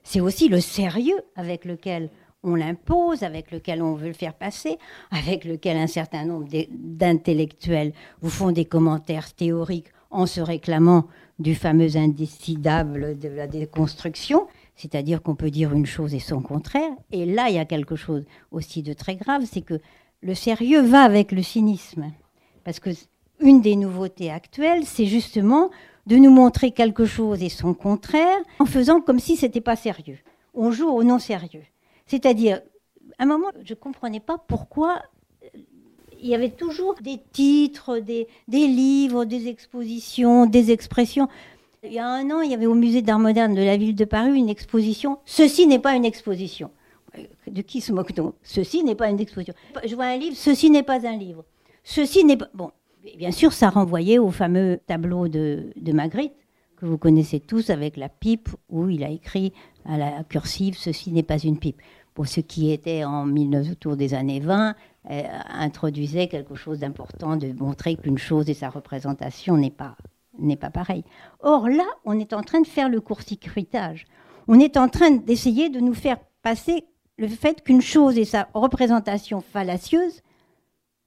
c'est aussi le sérieux avec lequel on l'impose, avec lequel on veut le faire passer, avec lequel un certain nombre d'intellectuels vous font des commentaires théoriques en se réclamant du fameux indécidable de la déconstruction, c'est-à-dire qu'on peut dire une chose et son contraire. Et là, il y a quelque chose aussi de très grave, c'est que le sérieux va avec le cynisme. Parce que une des nouveautés actuelles, c'est justement de nous montrer quelque chose et son contraire en faisant comme si c'était pas sérieux. On joue au non sérieux. C'est-à-dire, à un moment, je comprenais pas pourquoi euh, il y avait toujours des titres, des, des, livres, des expositions, des expressions. Il y a un an, il y avait au musée d'art moderne de la ville de Paris une exposition. Ceci n'est pas une exposition. De qui se moque-t-on? Ceci n'est pas une exposition. Je vois un livre, ceci n'est pas un livre. Ceci n'est pas. Bon, bien sûr, ça renvoyait au fameux tableau de, Magritte, que vous connaissez tous avec la pipe, où il a écrit à la cursive Ceci n'est pas une pipe pour ce qui était en 19, autour des années 20, euh, introduisait quelque chose d'important, de montrer qu'une chose et sa représentation n'est pas, n'est pas pareil. Or là, on est en train de faire le court-circuitage. On est en train d'essayer de nous faire passer le fait qu'une chose et sa représentation fallacieuse,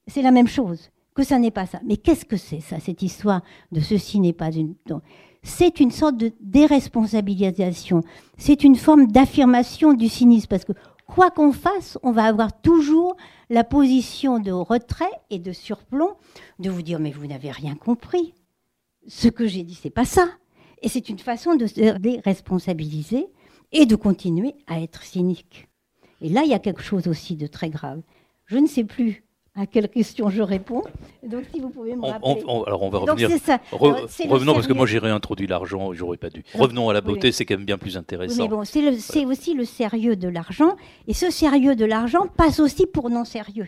c'est la même chose, que ça n'est pas ça. Mais qu'est-ce que c'est ça, cette histoire de ceci n'est pas une c'est une sorte de déresponsabilisation. C'est une forme d'affirmation du cynisme parce que quoi qu'on fasse, on va avoir toujours la position de retrait et de surplomb, de vous dire mais vous n'avez rien compris. Ce que j'ai dit, c'est pas ça. Et c'est une façon de se déresponsabiliser et de continuer à être cynique. Et là, il y a quelque chose aussi de très grave. Je ne sais plus à quelle question je réponds. Donc, si vous pouvez me rappeler. alors, on va revenir. Ça. revenons, parce que moi, j'ai réintroduit l'argent, j'aurais pas dû. Revenons à la beauté, c'est quand même bien plus intéressant. mais bon, c'est aussi le sérieux de l'argent. Et ce sérieux de l'argent passe aussi pour non sérieux.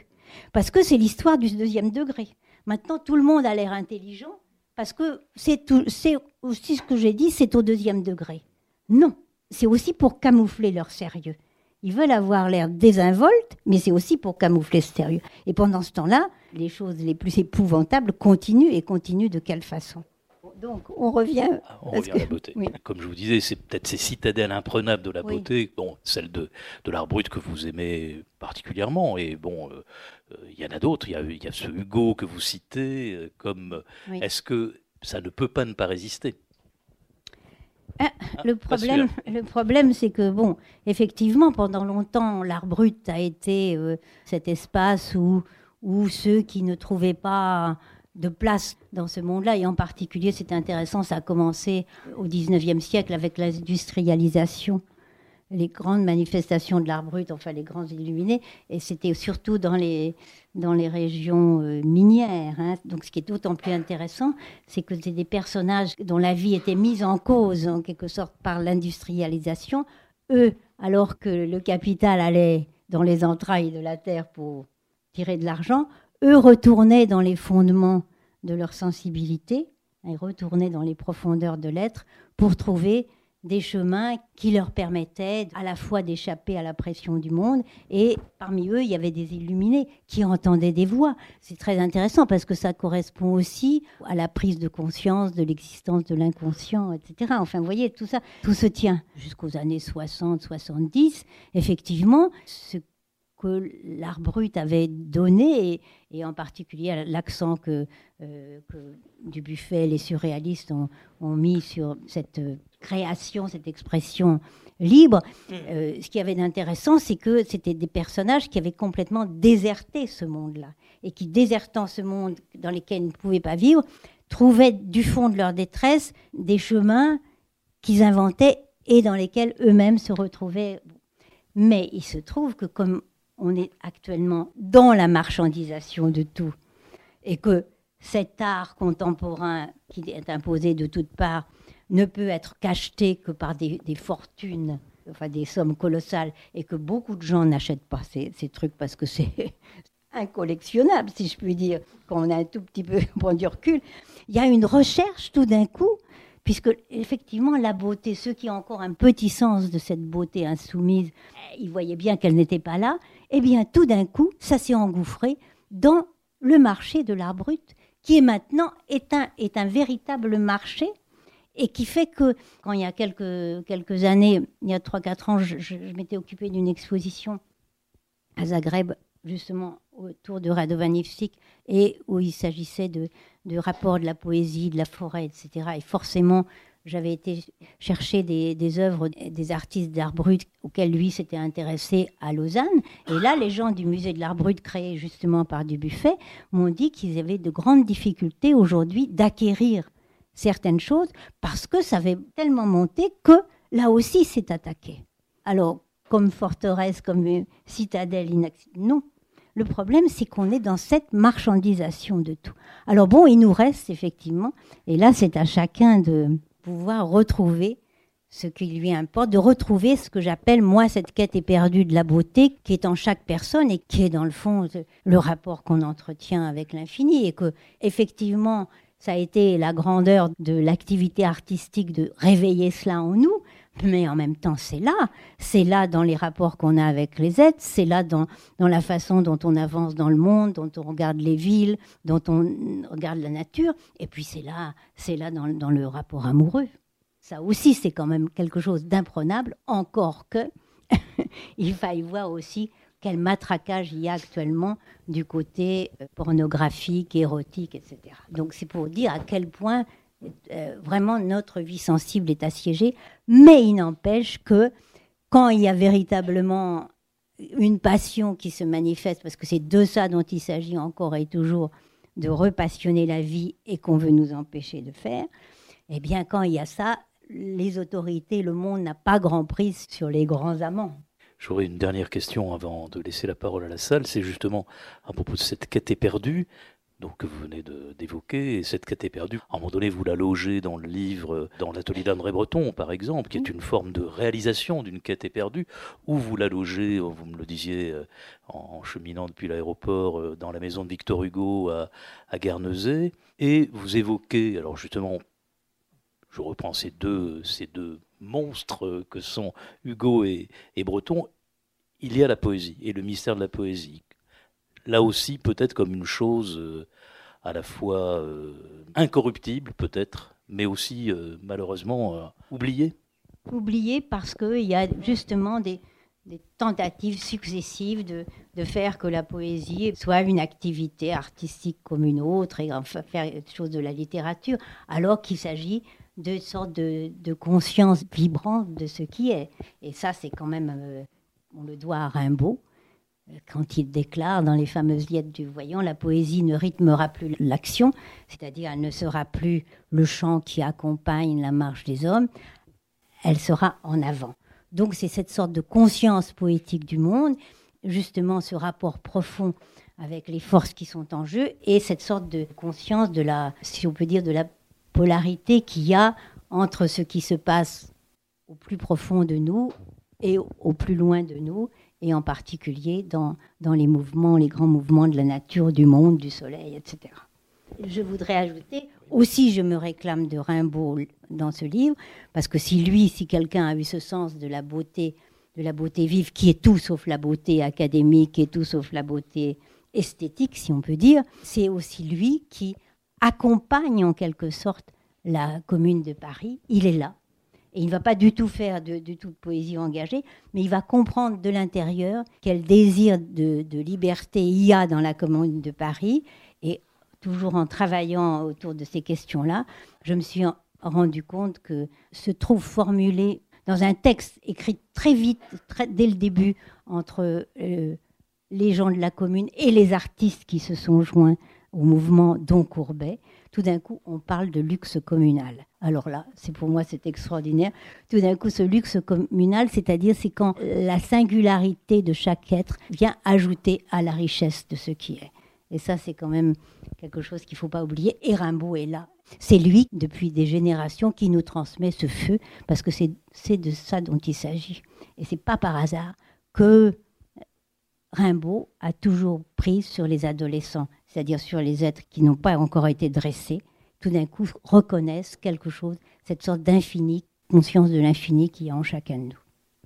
Parce que c'est l'histoire du deuxième degré. Maintenant, tout le monde a l'air intelligent, parce que c'est aussi ce que j'ai dit, c'est au deuxième degré. Non, c'est aussi pour camoufler leur sérieux. Ils veulent avoir l'air désinvolte, mais c'est aussi pour camoufler ce sérieux. Et pendant ce temps-là, les choses les plus épouvantables continuent et continuent de quelle façon? Donc, on revient. Ah, on revient à la beauté. Comme je vous disais, c'est peut-être ces citadelles imprenables de la beauté, bon, celle de, de l'art brut que vous aimez particulièrement. Et bon, euh, euh, il y en a d'autres. Il y a, ce Hugo que vous citez. Euh, comme Est-ce que ça ne peut pas ne pas résister? Ah, le problème, le problème, c'est que bon, effectivement, pendant longtemps, l'art brut a été euh, cet espace où, où ceux qui ne trouvaient pas de place dans ce monde-là, et en particulier, c'est intéressant, ça a commencé au 19e siècle avec l'industrialisation les grandes manifestations de l'art brut, enfin les grands illuminés, et c'était surtout dans les, dans les régions euh, minières. Hein. Donc ce qui est d'autant plus intéressant, c'est que c'est des personnages dont la vie était mise en cause en quelque sorte par l'industrialisation. Eux, alors que le capital allait dans les entrailles de la terre pour tirer de l'argent, eux retournaient dans les fondements de leur sensibilité, et retournaient dans les profondeurs de l'être pour trouver des chemins qui leur permettaient à la fois d'échapper à la pression du monde et parmi eux, il y avait des illuminés qui entendaient des voix. C'est très intéressant parce que ça correspond aussi à la prise de conscience de l'existence de l'inconscient, etc. Enfin, vous voyez, tout ça, tout se tient jusqu'aux années 60, 70. Effectivement, ce que l'art brut avait donné, et, en particulier l'accent que, euh, que Dubuffet, les surréalistes ont, ont mis sur cette création, cette expression libre. Mm. Euh, ce qui avait d'intéressant, c'est que c'était des personnages qui avaient complètement déserté ce monde-là et qui, désertant ce monde dans lequel ils ne pouvaient pas vivre, trouvaient du fond de leur détresse des chemins qu'ils inventaient et dans lesquels eux-mêmes se retrouvaient. Mais il se trouve que comme on est actuellement dans la marchandisation de tout et que cet art contemporain qui est imposé de toutes parts ne peut être cacheté que par des, fortunes, enfin des sommes colossales, et que beaucoup de gens n'achètent pas ces, trucs parce que c'est incollectionnable, si je puis dire, quand on a un tout petit peu pris du recul. Il y a une recherche tout d'un coup, puisque effectivement la beauté, ceux qui ont encore un petit sens de cette beauté insoumise, eh, ils voyaient bien qu'elle n'était pas là, eh bien tout d'un coup, ça s'est engouffré dans le marché de l'art brut, qui est maintenant est est un véritable marché et qui fait que, quand il y a quelques, années, il y a 3-4 ans, je, m'étais occupée d'une exposition à Zagreb, justement autour de Radovan et où il s'agissait de, de rapports de la poésie, de la forêt, etc. Et forcément, j'avais été chercher des, œuvres des artistes d'art brut auxquels lui s'était intéressé à Lausanne. Et là, les gens du musée de l'art brut créé justement par Dubuffet m'ont dit qu'ils avaient de grandes difficultés aujourd'hui d'acquérir certaines choses parce que ça avait tellement monté que là aussi c'est attaqué. Alors, comme forteresse, comme citadelle inaccessible, non. Le problème, c'est qu'on est dans cette marchandisation de tout. Alors bon, il nous reste effectivement, et là c'est à chacun de pouvoir retrouver ce qui lui importe, de retrouver ce que j'appelle moi cette quête éperdue de la beauté qui est en chaque personne et qui est dans le fond le rapport qu'on entretient avec l'infini et que effectivement ça a été la grandeur de l'activité artistique de réveiller cela en nous, mais en même temps, c'est là. C'est là dans les rapports qu'on a avec les êtres, c'est là dans, dans la façon dont on avance dans le monde, dont on regarde les villes, dont on regarde la nature, et puis c'est là, c'est là dans, dans le rapport amoureux. Ça aussi, c'est quand même quelque chose d'imprenable, encore que il faille voir aussi quel matraquage il y a actuellement du côté euh, pornographique, érotique, etc. Donc c'est pour dire à quel point euh, vraiment notre vie sensible est assiégée, mais il n'empêche que quand il y a véritablement une passion qui se manifeste, parce que c'est de ça dont il s'agit encore et toujours, de repassionner la vie et qu'on veut nous empêcher de faire, eh bien, quand il y a ça, les autorités, le monde n'a pas grand prise sur les grands amants. J'aurais une dernière question avant de laisser la parole à la salle. C'est justement à propos de cette quête éperdue donc, que vous venez d'évoquer. Et cette quête éperdue, à un moment donné, vous la logez dans le livre, dans l'atelier d'André Breton, par exemple, qui est une forme de réalisation d'une quête éperdue, ou vous la logez, vous me le disiez, euh, en cheminant depuis l'aéroport, euh, dans la maison de Victor Hugo à, à Guernesey. Et vous évoquez, alors justement, je reprends ces deux, ces deux monstres que sont Hugo et, Breton, il y a la poésie et le mystère de la poésie. Là aussi, peut-être comme une chose euh, à la fois euh, incorruptible, peut-être, mais aussi euh, malheureusement oubliée. Oubliée parce qu'il y a justement des, tentatives successives de, faire que la poésie soit une activité artistique comme une autre et enfin faire quelque chose de la littérature, alors qu'il s'agit de sortes de, de, conscience vibrante de ce qui est. Et ça, c'est quand même, on le doit à Rimbaud, quand il déclare dans les fameuses lettres du voyant, la poésie ne rythmera plus l'action, c'est-à-dire elle ne sera plus le chant qui accompagne la marche des hommes, elle sera en avant. Donc c'est cette sorte de conscience poétique du monde, justement ce rapport profond avec les forces qui sont en jeu et cette sorte de conscience de la, si on peut dire, de la polarité qu'il y a entre ce qui se passe au plus profond de nous et au plus loin de nous, et en particulier dans, dans les mouvements, les grands mouvements de la nature, du monde, du soleil, etc. Je voudrais ajouter, aussi je me réclame de Rimbaud dans ce livre, parce que si lui, si quelqu'un a eu ce sens de la beauté, de la beauté vive, qui est tout sauf la beauté académique, qui est tout sauf la beauté esthétique, si on peut dire, c'est aussi lui qui accompagne en quelque sorte la commune de Paris. Il est là. Et il ne va pas du tout faire de, toute poésie engagée, mais il va comprendre de l'intérieur quel désir de, de, liberté il y a dans la commune de Paris. Et toujours en travaillant autour de ces questions-là, je me suis rendu compte que se trouve formulé dans un texte écrit très vite, dès le début, entre euh, les gens de la commune et les artistes qui se sont joints au mouvement Don Courbet, tout d'un coup, on parle de luxe communal. Alors là, c'est pour moi, c'est extraordinaire. Tout d'un coup, ce luxe communal, c'est-à-dire, c'est quand la singularité de chaque être vient ajouter à la richesse de ce qui est. Et ça, c'est quand même quelque chose qu'il ne faut pas oublier. Et Rimbaud est là. C'est lui, depuis des générations, qui nous transmet ce feu, parce que c'est de ça dont il s'agit. Et c'est pas par hasard que Rimbaud a toujours pris sur les adolescents c'est-à-dire sur les êtres qui n'ont pas encore été dressés, tout d'un coup reconnaissent quelque chose, cette sorte d'infini, conscience de l'infini qui y a en chacun de nous.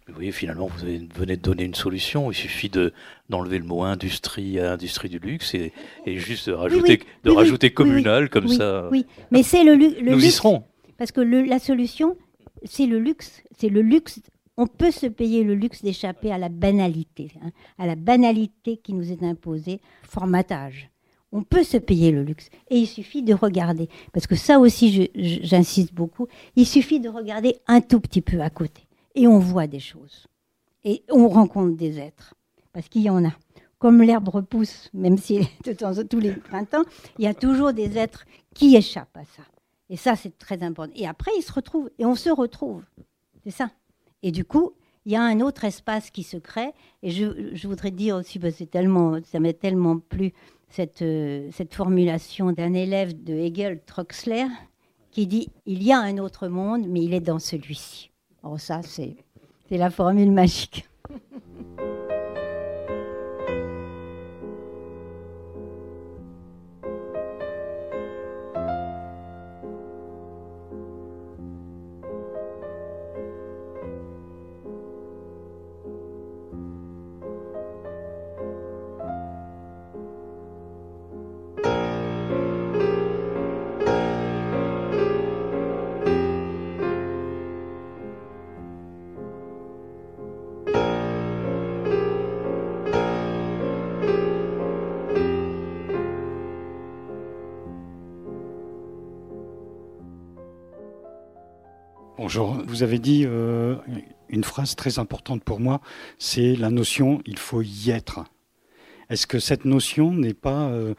Vous voyez, finalement, vous venez de donner une solution. Il suffit de, d'enlever le mot industrie à industrie du luxe et, juste de rajouter, de rajouter communal comme ça. Oui, mais c'est le, le, Nous y serons. Parce que la solution, c'est le luxe. C'est le luxe on peut se payer le luxe d'échapper à la banalité, hein, à la banalité qui nous est imposée, formatage. On peut se payer le luxe. Et il suffit de regarder. Parce que ça aussi, j'insiste beaucoup, il suffit de regarder un tout petit peu à côté. Et on voit des choses. Et on rencontre des êtres. Parce qu'il y en a. Comme l'herbe repousse, même si de temps tous les printemps, il y a toujours des êtres qui échappent à ça. Et ça, c'est très important. Et après, ils se retrouvent. Et on se retrouve. C'est ça. Et du coup, il y a un autre espace qui se crée. Et je, voudrais dire aussi, parce que tellement, ça m'est tellement plu, cette, euh, cette formulation d'un élève de Hegel, Troxler, qui dit Il y a un autre monde, mais il est dans celui-ci. Alors, ça, c'est la formule magique. Vous avez dit euh, une phrase très importante pour moi, c'est la notion il faut y être. Est-ce que cette notion n'est pas, euh,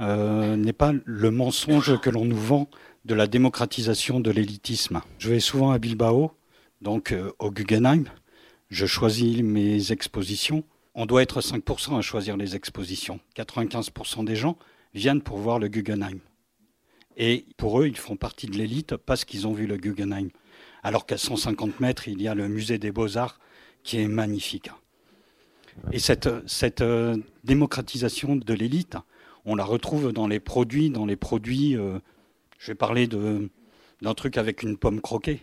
euh, n'est pas le mensonge que l'on nous vend de la démocratisation de l'élitisme? Je vais souvent à Bilbao, donc au Guggenheim. Je choisis mes expositions. On doit être 5% à choisir les expositions. 95% des gens viennent pour voir le Guggenheim. Et pour eux, ils font partie de l'élite parce qu'ils ont vu le Guggenheim. Alors qu'à 150 mètres, il y a le musée des beaux-arts qui est magnifique. Et cette, cette euh, démocratisation de l'élite, on la retrouve dans les produits, dans les produits. Euh, je vais parler d'un truc avec une pomme croquée.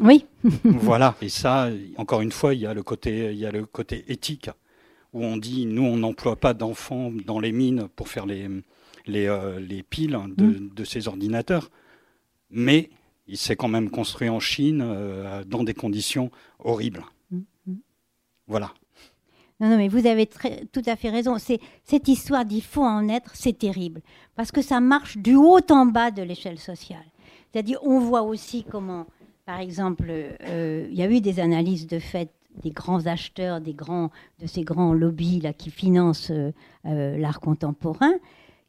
Oui. voilà. Et ça, encore une fois, il y a le côté, il y a le côté éthique où on dit nous, on n'emploie pas d'enfants dans les mines pour faire les, les, euh, les piles de, mm. de, ces ordinateurs, mais il s'est quand même construit en Chine euh, dans des conditions horribles. Mm. Mm. Voilà. Non, non, mais vous avez tout à fait raison. C'est, cette histoire d'il faut en être, c'est terrible. Parce que ça marche du haut en bas de l'échelle sociale. C'est-à-dire, on voit aussi comment, par exemple, euh, il y a eu des analyses de fait des grands acheteurs, des grands, de ces grands lobbies là, qui financent euh, euh, l'art contemporain,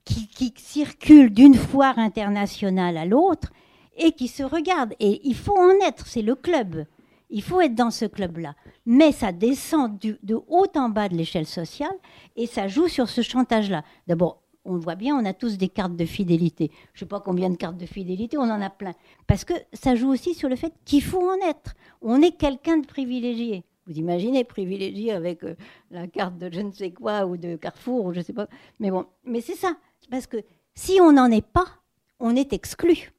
qui, qui circulent d'une foire internationale à l'autre et qui se regardent. Et il faut en être, c'est le club. Il faut être dans ce club-là. Mais ça descend de haut en bas de l'échelle sociale et ça joue sur ce chantage-là. D'abord, on le voit bien, on a tous des cartes de fidélité. Je ne sais pas combien de cartes de fidélité, on en a plein. Parce que ça joue aussi sur le fait qu'il faut en être. On est quelqu'un de privilégié. Vous imaginez privilégié avec euh, la carte de je ne sais quoi ou de Carrefour ou je ne sais pas. Mais bon, mais c'est ça. Parce que si on n'en est pas, on est exclu.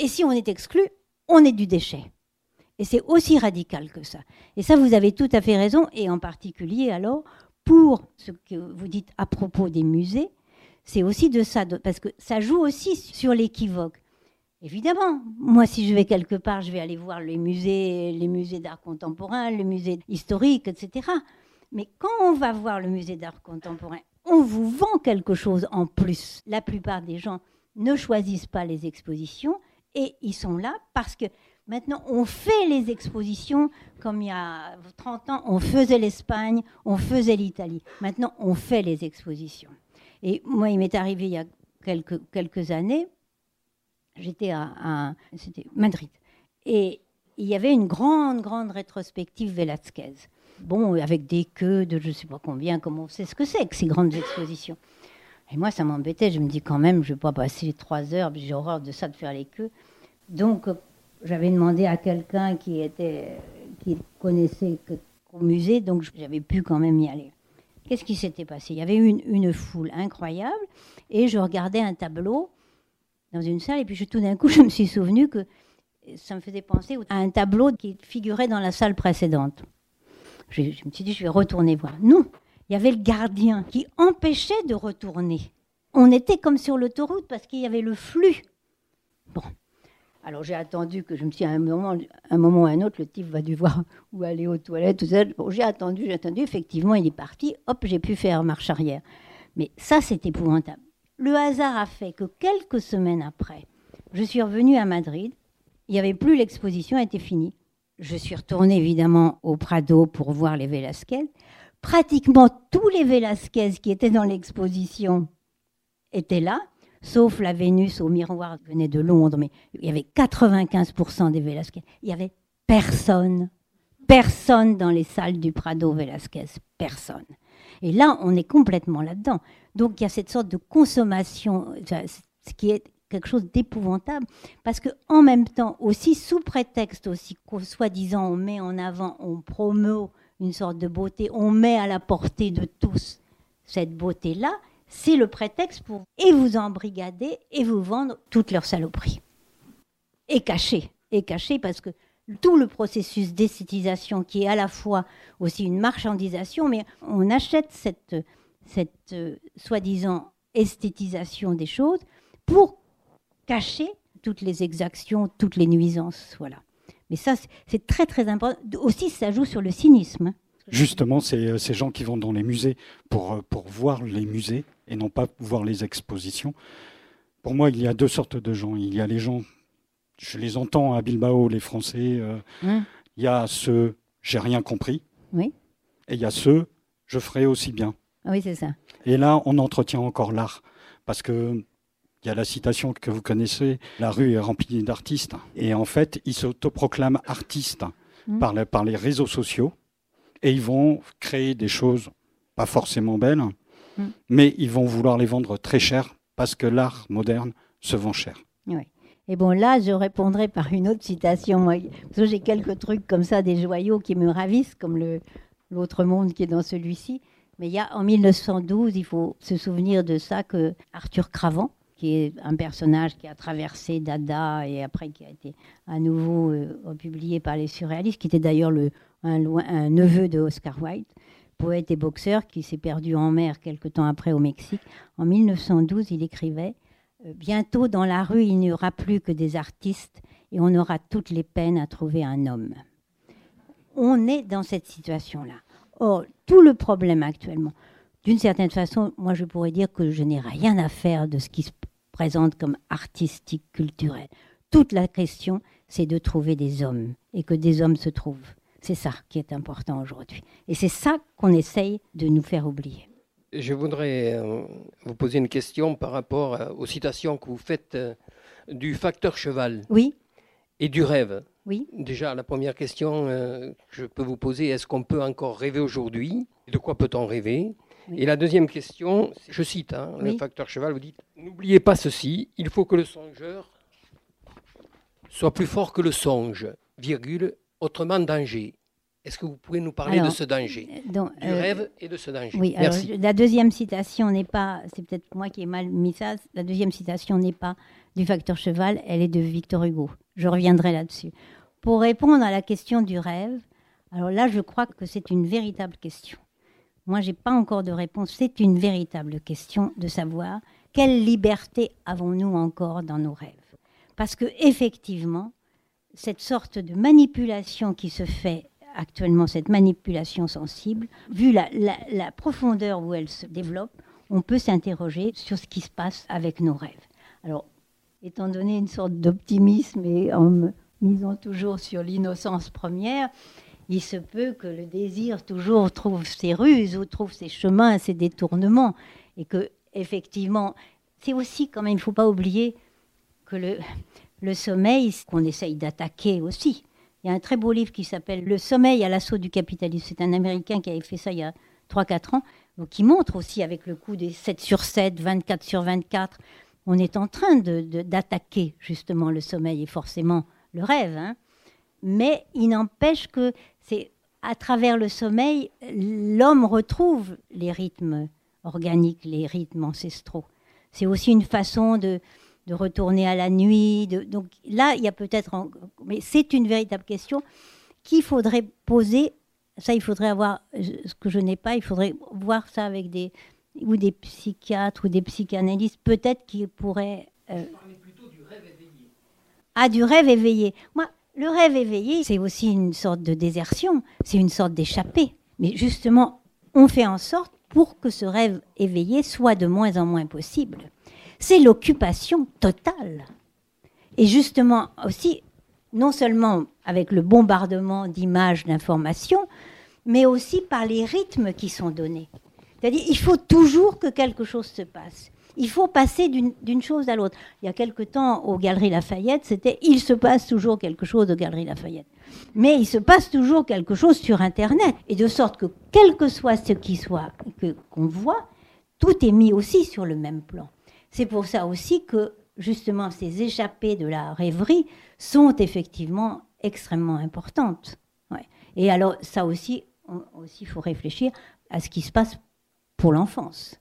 Et si on est exclu, on est du déchet. Et c'est aussi radical que ça. Et ça, vous avez tout à fait raison, et en particulier alors pour ce que vous dites à propos des musées, c'est aussi de ça, parce que ça joue aussi sur l'équivoque. Évidemment, moi, si je vais quelque part, je vais aller voir les musées, les musées d'art contemporain, les musées historiques, etc. Mais quand on va voir le musée d'art contemporain, on vous vend quelque chose en plus. La plupart des gens ne choisissent pas les expositions et ils sont là parce que Maintenant, on fait les expositions comme il y a 30 ans, on faisait l'Espagne, on faisait l'Italie. Maintenant, on fait les expositions. Et moi, il m'est arrivé il y a quelques, années, j'étais à, Madrid, et il y avait une grande, grande rétrospective Velázquez. Bon, avec des queues de je ne sais pas combien, comme on sait ce que c'est que ces grandes expositions. Et moi, ça m'embêtait. Je me dis quand même, je ne vais pas passer trois heures, j'ai horreur de ça, de faire les queues. Donc, j'avais demandé à quelqu'un qui était qui connaissait au musée, donc j'avais pu quand même y aller. Qu'est-ce qui s'était passé? Il y avait une, une foule incroyable et je regardais un tableau dans une salle et puis tout d'un coup je me suis souvenu que ça me faisait penser à un tableau qui figurait dans la salle précédente. Je, je me suis dit je vais retourner voir. Non, il y avait le gardien qui empêchait de retourner. On était comme sur l'autoroute parce qu'il y avait le flux. Bon, alors j'ai attendu que je me suis à un moment, un moment ou un autre, le type va devoir ou aller aux toilettes, tout ça. j'ai attendu, j'ai attendu. Effectivement, il est parti. Hop, j'ai pu faire marche arrière. Mais ça, c'est épouvantable. Le hasard a fait que quelques semaines après, je suis revenue à Madrid. Il n'y avait plus l'exposition, elle était finie. Je suis retournée évidemment au Prado pour voir les Velasquez. Pratiquement tous les Velasquez qui étaient dans l'exposition étaient là sauf la Vénus au miroir qui venait de Londres, mais il y avait 95% des Velasquez. Il n'y avait personne, personne dans les salles du Prado Velasquez, personne. Et là, on est complètement là-dedans. Donc il y a cette sorte de consommation, ce qui est quelque chose d'épouvantable, parce que en même temps, aussi sous prétexte aussi soi-disant on met en avant, on promeut une sorte de beauté, on met à la portée de tous cette beauté-là, c'est le prétexte pour et vous embrigader et vous vendre toutes leurs saloperies. Et cacher, et cacher parce que tout le processus d'esthétisation qui est à la fois aussi une marchandisation, mais on achète cette, euh, soi-disant esthétisation des choses pour cacher toutes les exactions, toutes les nuisances. Voilà. Mais ça, c'est très très important. Aussi, ça joue sur le cynisme. Hein. Justement, c'est euh, ces gens qui vont dans les musées pour, euh, pour voir les musées et non pas voir les expositions. Pour moi, il y a deux sortes de gens. Il y a les gens, je les entends à Bilbao, les Français. Euh, il y a ceux j'ai rien compris. Oui. Et il y a ceux, je ferai aussi bien. Ah oui, c'est ça. Et là, on entretient encore l'art. Parce que il y a la citation que vous connaissez, la rue est remplie d'artistes. Et en fait, ils s'autoproclament artistes Mm. par, les, par les réseaux sociaux. Et ils vont créer des choses pas forcément belles, Mm. mais ils vont vouloir les vendre très cher parce que l'art moderne se vend cher. Oui. Et bon, là, je répondrai par une autre citation. J'ai quelques trucs comme ça, des joyaux qui me ravissent, comme le, l'autre monde qui est dans celui-ci. Mais il y a en 1912, il faut se souvenir de ça, que Arthur Cravant, qui est un personnage qui a traversé Dada et après qui a été à nouveau euh, publié par les surréalistes, qui était d'ailleurs le, un, un neveu de Oscar Wilde, poète et boxeur qui s'est perdu en mer quelque temps après au Mexique. En 1912, il écrivait euh, Bientôt dans la rue, il n'y aura plus que des artistes et on aura toutes les peines à trouver un homme. On est dans cette situation-là. Or, tout le problème actuellement, d'une certaine façon, moi je pourrais dire que je n'ai rien à faire de ce qui se présente comme artistique, culturel. Toute la question, c'est de trouver des hommes et que des hommes se trouvent. C'est ça qui est important aujourd'hui. Et c'est ça qu'on essaye de nous faire oublier. Je voudrais euh, vous poser une question par rapport euh, aux citations que vous faites euh, du facteur cheval Oui, et du rêve. oui. Déjà, la première question que je peux vous poser, est-ce qu'on peut encore rêver aujourd'hui? De quoi peut-on rêver? Oui. Et la deuxième question, je cite hein, le facteur cheval, vous dites, n'oubliez pas ceci, il faut que le songeur soit plus fort que le songe, virgule, autrement danger. Est-ce que vous pouvez nous parler de ce danger Donc, Du euh, rêve et de ce danger? Oui, alors Merci. la deuxième citation n'est pas, c'est peut-être moi qui ai mal mis ça, la deuxième citation n'est pas du facteur cheval, elle est de Victor Hugo. Je reviendrai là-dessus. Pour répondre à la question du rêve, alors là, je crois que c'est une véritable question. Moi, j'ai pas encore de réponse. C'est une véritable question de savoir quelle liberté avons-nous encore dans nos rêves. Parce que effectivement, cette sorte de manipulation qui se fait actuellement, cette manipulation sensible, vu la, profondeur où elle se développe, on peut s'interroger sur ce qui se passe avec nos rêves. Alors, étant donné une sorte d'optimisme et en misant toujours sur l'innocence première, il se peut que le désir toujours trouve ses ruses ou trouve ses chemins, ses détournements, et que effectivement, c'est aussi quand même, il ne faut pas oublier que le, le sommeil, qu'on essaye d'attaquer aussi. Il y a un très beau livre qui s'appelle Le sommeil à l'assaut du capitalisme. C'est un Américain qui avait fait ça il y a 3-4 ans, qui montre aussi avec le coup des 7 sur 7, 24 sur 24, on est en train d'attaquer justement le sommeil et forcément le rêve. hein. Mais il n'empêche que c'est à travers le sommeil, l'homme retrouve les rythmes organiques, les rythmes ancestraux. C'est aussi une façon de, de retourner à la nuit. de- donc là, il y a peut-être... Mais c'est une véritable question qu'il faudrait poser. Ça, il faudrait avoir... Ce que je n'ai pas, il faudrait voir ça avec des... ou des psychiatres ou des psychanalystes, peut-être qui pourraient... euh, ah, du rêve éveillé. Moi, le rêve éveillé, c'est aussi une sorte de désertion, c'est une sorte d'échappée. Mais justement, on fait en sorte pour que ce rêve éveillé soit de moins en moins possible. C'est l'occupation totale. Et justement aussi, non seulement avec le bombardement d'images, d'informations, mais aussi par les rythmes qui sont donnés. C'est-à-dire, il faut toujours que quelque chose se passe. Il faut passer d'une chose à l'autre. Il y a quelque temps, aux Galeries Lafayette, c'était il se passe toujours quelque chose aux Galeries Lafayette. Mais il se passe toujours quelque chose sur Internet. Et de sorte que, quel que soit ce qui soit qu'on voit, tout est mis aussi sur le même plan. C'est pour ça aussi que, justement, ces échappées de la rêverie sont effectivement extrêmement importantes. Et alors, ça aussi, il faut réfléchir à ce qui se passe pour l'enfance.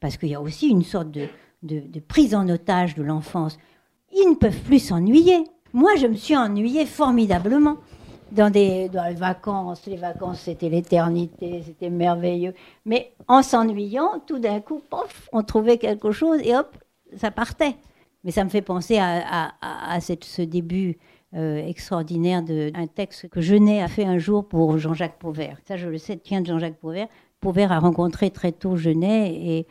Parce qu'il y a aussi une sorte de, de- prise en otage de l'enfance. Ils ne peuvent plus s'ennuyer. Moi, je me suis ennuyée formidablement. Dans, des, dans les vacances, les vacances, c'était l'éternité, c'était merveilleux. Mais en s'ennuyant, tout d'un coup, pof, on trouvait quelque chose et hop, ça partait. Mais ça me fait penser à, à- à- ce début euh, extraordinaire d'un texte que Genet a fait un jour pour Jean-Jacques Pauvert. Ça, je le sais, tient de Jean-Jacques Pauvert. Pauvert a rencontré très tôt Genet et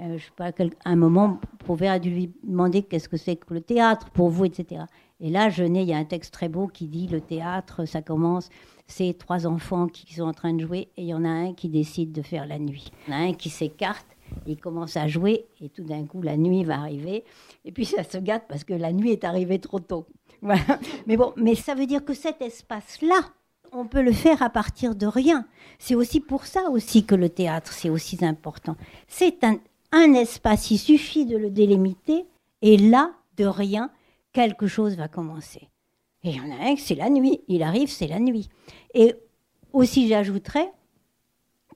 euh, je sais pas, à un moment, Pauvert a dû lui demander qu'est-ce que c'est que le théâtre pour vous, etc. Et là, Genet, il y a un texte très beau qui dit le théâtre, ça commence c'est trois enfants qui sont en train de jouer et il y en a un qui décide de faire la nuit. Il y en a un qui s'écarte, il commence à jouer et tout d'un coup la nuit va arriver et puis ça se gâte parce que la nuit est arrivée trop tôt. Mais bon, mais ça veut dire que cet espace-là, on peut le faire à partir de rien. C'est aussi pour ça aussi que le théâtre, c'est aussi important. C'est un, un espace, il suffit de le délimiter et là, de rien, quelque chose va commencer. Et il y en a un, c'est la nuit. Il arrive, c'est la nuit. Et aussi, j'ajouterais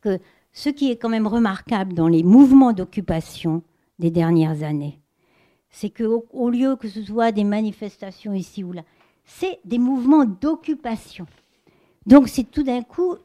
que ce qui est quand même remarquable dans les mouvements d'occupation des dernières années, c'est qu'au au lieu que ce soit des manifestations ici ou là, c'est des mouvements d'occupation. Donc c'est tout d'un coup,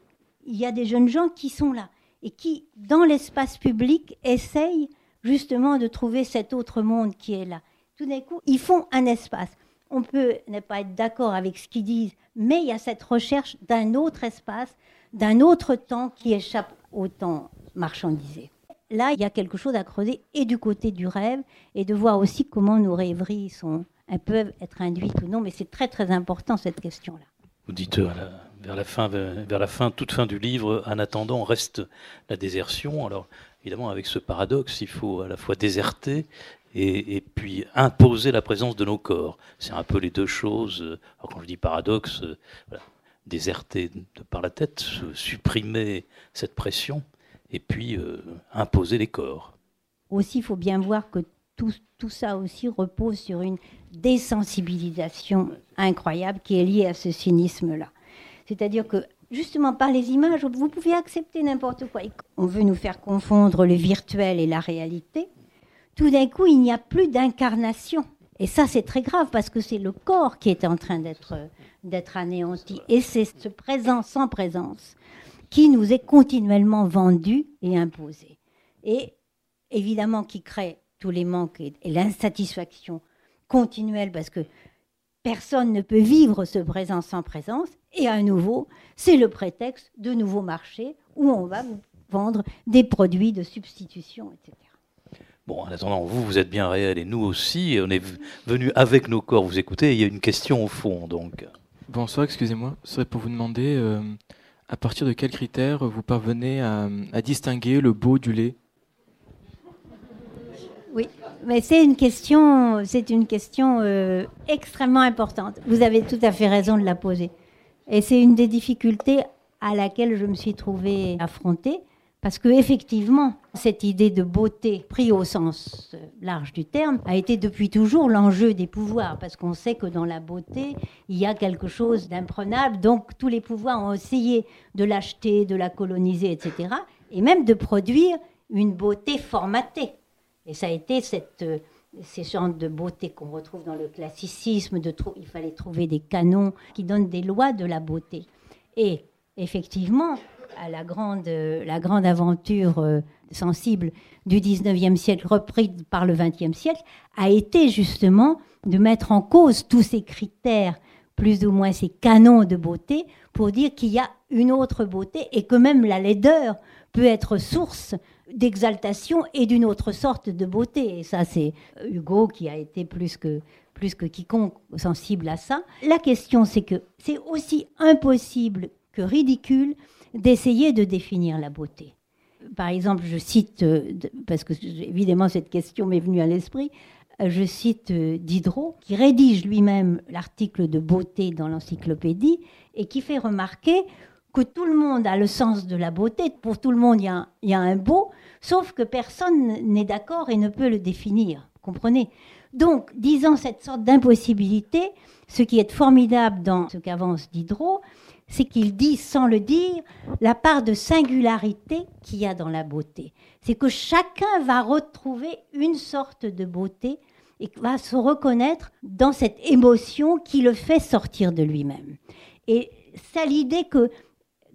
il y a des jeunes gens qui sont là et qui, dans l'espace public, essayent justement de trouver cet autre monde qui est là. Tout d'un coup, ils font un espace on peut ne pas être d'accord avec ce qu'ils disent, mais il y a cette recherche d'un autre espace, d'un autre temps qui échappe au temps marchandisé. Là, il y a quelque chose à creuser et du côté du rêve et de voir aussi comment nos rêveries sont, peuvent être induites ou non, mais c'est très très important cette question-là. Vous euh, vers la fin, vers la fin, toute fin du livre, en attendant reste la désertion. Alors évidemment, avec ce paradoxe, il faut à la fois déserter et, puis imposer la présence de nos corps. C'est un peu les deux choses. Alors quand je dis paradoxe, euh, déserter par la tête, supprimer cette pression, et puis euh, imposer les corps. Aussi, il faut bien voir que tout, tout, ça aussi repose sur une désensibilisation incroyable qui est liée à ce cynisme-là. C'est-à-dire que justement par les images, vous pouvez accepter n'importe quoi. On veut nous faire confondre le virtuel et la réalité tout d'un coup, il n'y a plus d'incarnation. Et ça, c'est très grave parce que c'est le corps qui est en train d'être, d'être anéanti. Et c'est ce présent sans présence qui nous est continuellement vendu et imposé. Et évidemment, qui crée tous les manques et, l'insatisfaction continuelle parce que personne ne peut vivre ce présent sans présence. Et à nouveau, c'est le prétexte de nouveaux marchés où on va vendre des produits de substitution, etc. Bon, en attendant, vous, vous êtes bien réel et nous aussi. On est venu avec nos corps vous écoutez. il y a une question au fond, donc. Bonsoir, excusez-moi. Ce serait pour vous demander euh, à partir de quels critères vous parvenez à, distinguer le beau du lait Oui, mais c'est une question, c'est une question euh, extrêmement importante. Vous avez tout à fait raison de la poser. Et c'est une des difficultés à laquelle je me suis trouvée affrontée parce que effectivement, cette idée de beauté, pris au sens large du terme, a été depuis toujours l'enjeu des pouvoirs, parce qu'on sait que dans la beauté, il y a quelque chose d'imprenable. Donc tous les pouvoirs ont essayé de l'acheter, de la coloniser, etc., et même de produire une beauté formatée. Et ça a été cette, euh, ces genres de beauté qu'on retrouve dans le classicisme. Il fallait trouver des canons qui donnent des lois de la beauté. Et effectivement, la grande, la grande aventure euh, sensible du 19e siècle, reprise par le 20e siècle, a été justement de mettre en cause tous ces critères, plus ou moins ces canons de beauté, pour dire qu'il y a une autre beauté et que même la laideur peut être source d'exaltation et d'une autre sorte de beauté. Et ça, c'est Hugo qui a été plus que, plus que quiconque sensible à ça. La question, c'est que c'est aussi impossible que ridicule d'essayer de définir la beauté. Par exemple, je cite, parce que évidemment cette question m'est venue à l'esprit, je cite euh, Diderot, qui rédige lui-même l'article de beauté dans l'encyclopédie et qui fait remarquer que tout le monde a le sens de la beauté. Pour tout le monde, il y a un beau, sauf que personne n'est d'accord et ne peut le définir. Comprenez? Donc, disant cette sorte d'impossibilité, ce qui est formidable dans ce qu'avance Diderot, c'est qu'il dit, sans le dire, la part de singularité qu'il y a dans la beauté. C'est que chacun va retrouver une sorte de beauté et va se reconnaître dans cette émotion qui le fait sortir de lui-même. Et c'est l'idée que,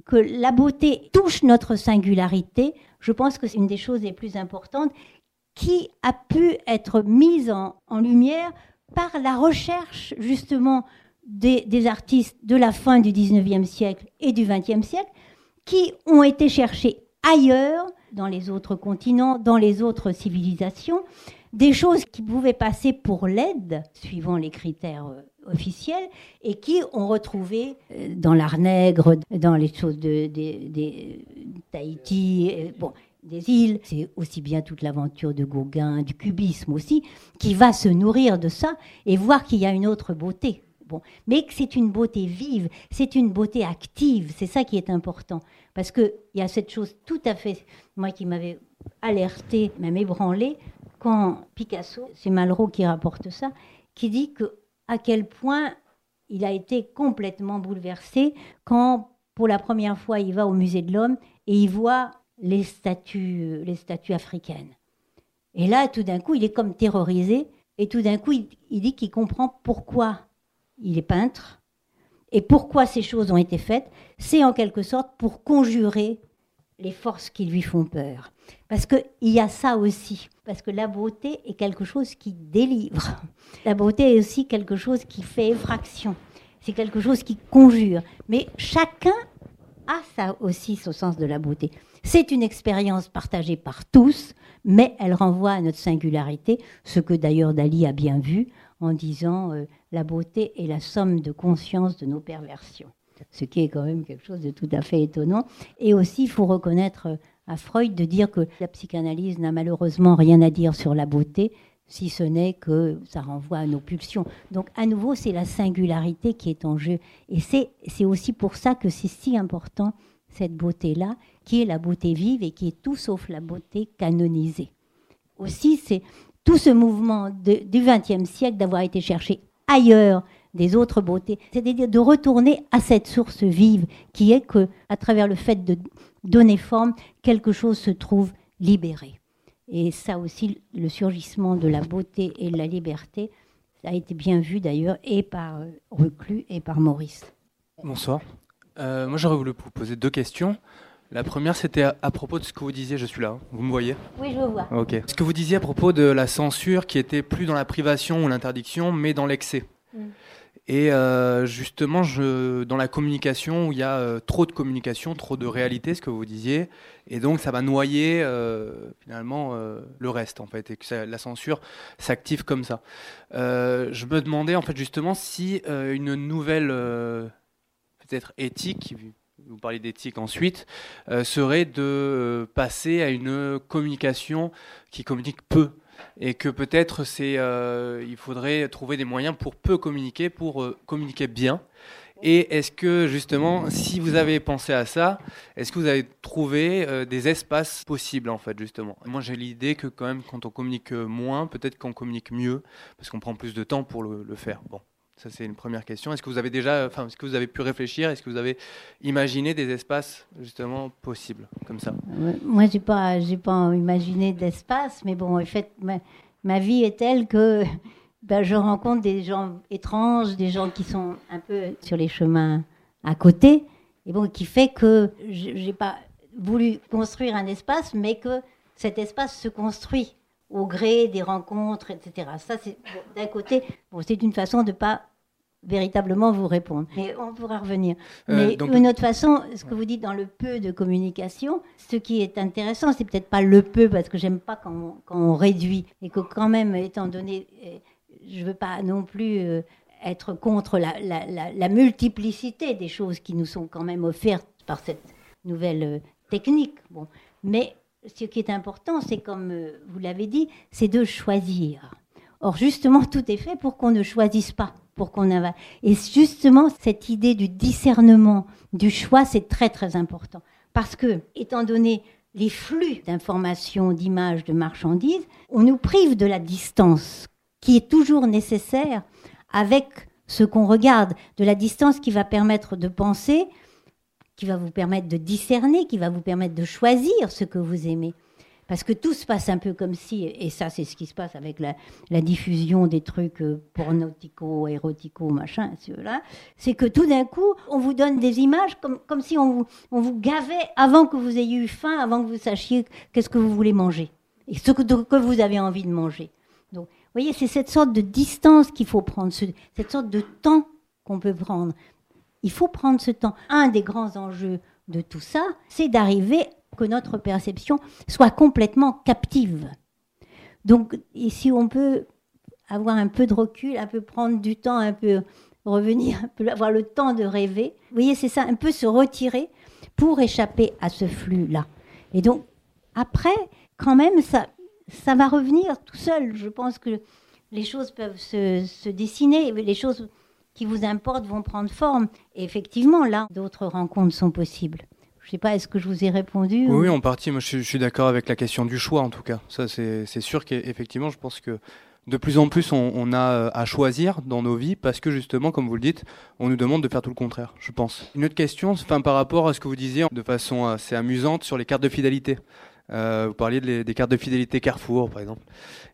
que la beauté touche notre singularité, je pense que c'est une des choses les plus importantes qui a pu être mise en, lumière par la recherche justement des, artistes de la fin du 19e siècle et du 20e siècle qui ont été cherchés ailleurs, dans les autres continents, dans les autres civilisations, des choses qui pouvaient passer pour l'aide, suivant les critères euh, officiels, et qui ont retrouvé euh, dans l'art nègre, dans les choses de, Tahiti, euh, bon, des îles, c'est aussi bien toute l'aventure de Gauguin, du cubisme aussi, qui va se nourrir de ça et voir qu'il y a une autre beauté. Bon, mais que c'est une beauté vive, c'est une beauté active, c'est ça qui est important. Parce qu'il y a cette chose tout à fait, moi qui m'avais alerté, même ébranlé, quand Picasso, c'est Malraux qui rapporte ça, qui dit que à quel point il a été complètement bouleversé quand, pour la première fois, il va au musée de l'homme et il voit les statues, africaines. Et là, tout d'un coup, il est comme terrorisé et tout d'un coup, il, il dit qu'il comprend pourquoi il est peintre et pourquoi ces choses ont été faites. C'est en quelque sorte pour conjurer les forces qui lui font peur. Parce qu'il y a ça aussi. Parce que la beauté est quelque chose qui délivre. La beauté est aussi quelque chose qui fait effraction. C'est quelque chose qui conjure. Mais chacun a ça aussi, ce sens de la beauté. C'est une expérience partagée par tous, mais elle renvoie à notre singularité, ce que d'ailleurs Dali a bien vu en disant euh, la beauté est la somme de conscience de nos perversions. Ce qui est quand même quelque chose de tout à fait étonnant. Et aussi, il faut reconnaître euh, à Freud de dire que la psychanalyse n'a malheureusement rien à dire sur la beauté, si ce n'est que ça renvoie à nos pulsions. Donc à nouveau, c'est la singularité qui est en jeu. Et c'est aussi pour ça que c'est si important, cette beauté-là, qui est la beauté vive et qui est tout sauf la beauté canonisée. Aussi, c'est tout ce mouvement du XXe siècle d'avoir été cherché ailleurs des autres beautés, c'est-à-dire de retourner à cette source vive qui est que, à travers le fait de donner forme, quelque chose se trouve libéré. Et ça aussi, le surgissement de la beauté et de la liberté, ça a été bien vu d'ailleurs et par euh, Reclus et par Maurice. Bonsoir. Euh, moi, j'aurais voulu vous poser deux questions. La première, c'était à, à propos de ce que vous disiez. Je suis là, hein. vous me voyez? Oui, je vois. Ok. Ce que vous disiez à propos de la censure qui était plus dans la privation ou l'interdiction, mais dans l'excès. Mm. Et euh, justement, dans la communication, où il y a euh, trop de communication, trop de réalité, ce que vous disiez, et donc ça va noyer euh, finalement le reste, en fait, et que la censure s'active comme ça. Je me demandais, en fait, justement, si une nouvelle, peut-être éthique, vous parlez d'éthique ensuite, serait de passer à une communication qui communique peu et que peut-être c'est euh, il faudrait trouver des moyens pour peu communiquer pour euh, communiquer bien. Et est-ce que justement si vous avez pensé à ça est-ce que vous avez trouvé euh, des espaces possibles en fait justement? Moi j'ai l'idée que quand même quand on communique moins peut-être qu'on communique mieux parce qu'on prend plus de temps pour le, le faire. Bon ça c'est une première question. Est-ce que vous avez déjà enfin est-ce que vous avez pu réfléchir? Est-ce que vous avez imaginé des espaces justement possibles comme ça? Moi, j'ai pas, j'ai pas imaginé d'espace, mais bon, en fait, ma, vie est telle que ben, je rencontre des gens étranges, des gens qui sont un peu sur les chemins à côté, et bon, qui fait que je- j'ai pas voulu construire un espace, mais que cet espace se construit au gré des rencontres, etc. Ça, c'est bon, d'un côté, bon, c'est une façon de pas véritablement vous répondre. Mais on pourra revenir. Euh, Mais donc- une autre façon, ce que vous dites dans le peu de communication, ce qui est intéressant, c'est peut-être pas le peu, parce que j'aime pas quand on, quand on réduit, et que quand même, étant donné, euh, je veux pas non plus euh, être contre la, la- la- la multiplicité des choses qui nous sont quand même offertes par cette nouvelle euh, technique. Bon. Mais ce qui est important, c'est comme euh, vous l'avez dit, c'est de choisir. Or, justement, tout est fait pour qu'on ne choisisse pas, pour qu'on avale. Et justement, cette idée du discernement, du choix, c'est très, très important. Parce que, étant donné les flux d'informations, d'images, de marchandises, on nous prive de la distance qui est toujours nécessaire avec ce qu'on regarde, de la distance qui va permettre de penser, qui va vous permettre de discerner, qui va vous permettre de choisir ce que vous aimez. Parce que tout se passe un peu comme si, et ça c'est ce qui se passe avec la, diffusion des trucs euh, pornotico, érotico, machin, ceux-là, c'est que tout d'un coup, on vous donne des images comme, comme si on vous, on vous gavait avant que vous ayez eu faim, avant que vous sachiez qu'est-ce que vous voulez manger, et ce que, que vous avez envie de manger. Donc, vous voyez, c'est cette sorte de distance qu'il faut prendre, ce- cette sorte de temps qu'on peut prendre. Il faut prendre ce temps. Un des grands enjeux de tout ça, c'est d'arriver que notre perception soit complètement captive. Donc, si on peut avoir un peu de recul, un peu prendre du temps, un peu revenir, un peu avoir le temps de rêver, vous voyez, c'est ça, un peu se retirer pour échapper à ce flux-là. Et donc, après, quand même, ça, ça va revenir tout seul. Je pense que les choses peuvent se, se dessiner, les choses qui vous importent vont prendre forme. Et effectivement, là, d'autres rencontres sont possibles. Je ne sais pas, est-ce que je vous ai répondu Oui, en partie. Moi, je, suis d'accord avec la question du choix, en tout cas. Ça, c'est sûr qu'effectivement, je pense que de plus en plus, on, a euh, à choisir dans nos vies parce que justement, comme vous le dites, on nous demande de faire tout le contraire, je pense. Une autre question, enfin, par rapport à ce que vous disiez de façon assez amusante sur les cartes de fidélité. Euh, vous parliez des cartes de fidélité Carrefour, par exemple.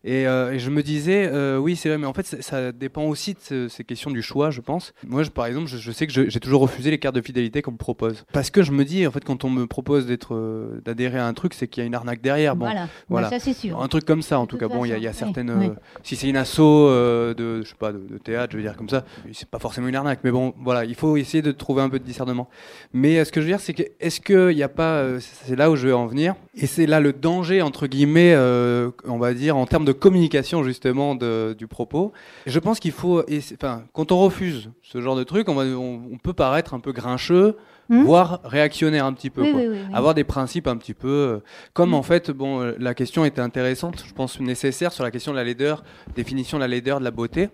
Et, euh, je me disais, euh, oui, c'est vrai, mais en fait, ça, dépend aussi de ces questions du choix, je pense. Moi, je, par exemple, je, sais que j'ai toujours refusé les cartes de fidélité qu'on me propose. Parce que je me dis, en fait, quand on me propose d'être, d'adhérer à un truc, c'est qu'il y a une arnaque derrière. Bon, voilà, ça c'est sûr. Un truc comme ça, en tout cas. Bon, il y, a certaines. si c'est une asso de, je sais pas, de, théâtre, je veux dire comme ça, c'est pas forcément une arnaque. Mais bon, voilà, il faut essayer de trouver un peu de discernement. Mais ce que je veux dire, c'est que, est-ce qu'il n'y a pas. c'est là où je veux en venir. Et c'est là le danger, entre guillemets, on va dire, en termes de communication justement du propos. je pense qu'il faut, enfin, quand on refuse ce genre de truc, on, peut paraître un peu grincheux, hmm voire réactionnaire un petit peu, avoir des principes un petit peu, euh, comme hmm. en fait, bon, euh, la question était intéressante, je pense nécessaire sur la question de la laideur, définition de la laideur, de la beauté.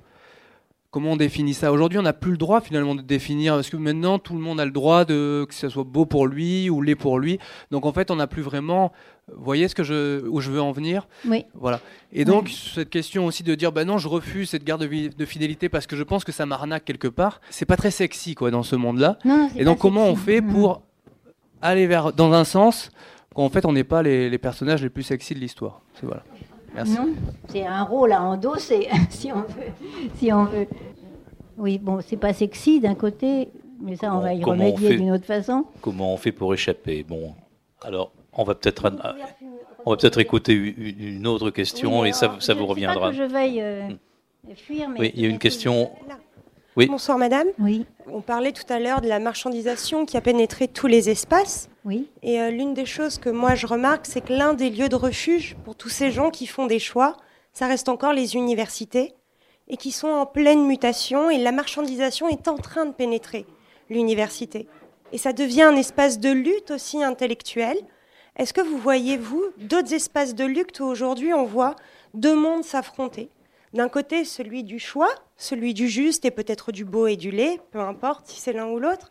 Comment on définit ça Aujourd'hui, on n'a plus le droit finalement de définir, parce que maintenant, tout le monde a le droit de que ce soit beau pour lui ou laid pour lui. Donc en fait, on n'a plus vraiment. Vous voyez ce que je, où je veux en venir Oui. Voilà. Et donc, cette question aussi de dire, ben non, je refuse cette garde de, fidélité parce que je pense que ça m'arnaque quelque part, c'est pas très sexy quoi dans ce monde-là. Et donc, comment on fait pour aller vers dans un sens quand en fait on n'est pas les, les personnages les plus sexy de l'histoire? C'est Non, c'est un rôle à endosser, si on veut. Si on veut. Oui, bon, c'est pas sexy d'un côté, mais ça, on va y remédier d'une autre façon. Comment on fait pour échapper? Bon, alors, on va peut-être on va peut-être écouter une autre question et ça, ça vous reviendra. Pas que je veuille euh, hmm. fuir, mais oui, il y a une question. Bonsoir madame. Oui. On parlait tout à l'heure de la marchandisation qui a pénétré tous les espaces. Oui. Et euh, l'une des choses que moi je remarque, c'est que l'un des lieux de refuge pour tous ces gens qui font des choix, ça reste encore les universités et qui sont en pleine mutation et la marchandisation est en train de pénétrer l'université. Et ça devient un espace de lutte aussi intellectuelle. Est-ce que vous voyez, vous, d'autres espaces de lutte où aujourd'hui on voit deux mondes s'affronter? D'un côté, celui du choix, celui du juste et peut-être du beau et du laid, peu importe si c'est l'un ou l'autre,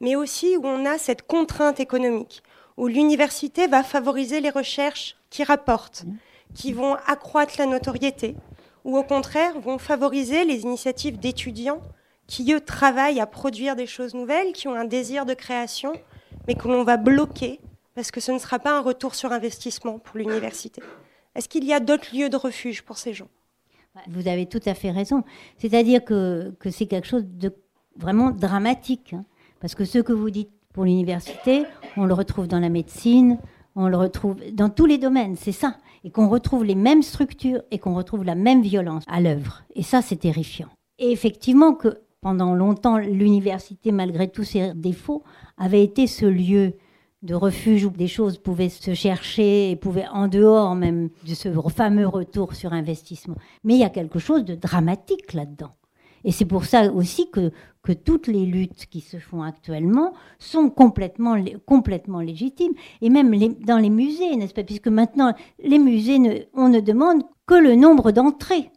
mais aussi où on a cette contrainte économique, où l'université va favoriser les recherches qui rapportent, qui vont accroître la notoriété, ou au contraire vont favoriser les initiatives d'étudiants qui, eux, travaillent à produire des choses nouvelles, qui ont un désir de création, mais que l'on va bloquer parce que ce ne sera pas un retour sur investissement pour l'université. Est-ce qu'il y a d'autres lieux de refuge pour ces gens? Vous avez tout à fait raison. C'est-à-dire que, que c'est quelque chose de vraiment dramatique. Hein. parce que ce que vous dites pour l'université, on le retrouve dans la médecine, on le retrouve dans tous les domaines, c'est ça. Et qu'on retrouve les mêmes structures et qu'on retrouve la même violence à l'œuvre. Et ça, c'est terrifiant. Et effectivement que pendant longtemps, l'université, malgré tous ses défauts, avait été ce lieu de refuge où des choses pouvaient se chercher et pouvaient en dehors même de ce fameux retour sur investissement. Mais il y a quelque chose de dramatique là-dedans. Et c'est pour ça aussi que, que toutes les luttes qui se font actuellement sont complètement, complètement légitimes. Et même dans les musées, n'est-ce pas? Puisque maintenant, les musées, on ne demande que le nombre d'entrées.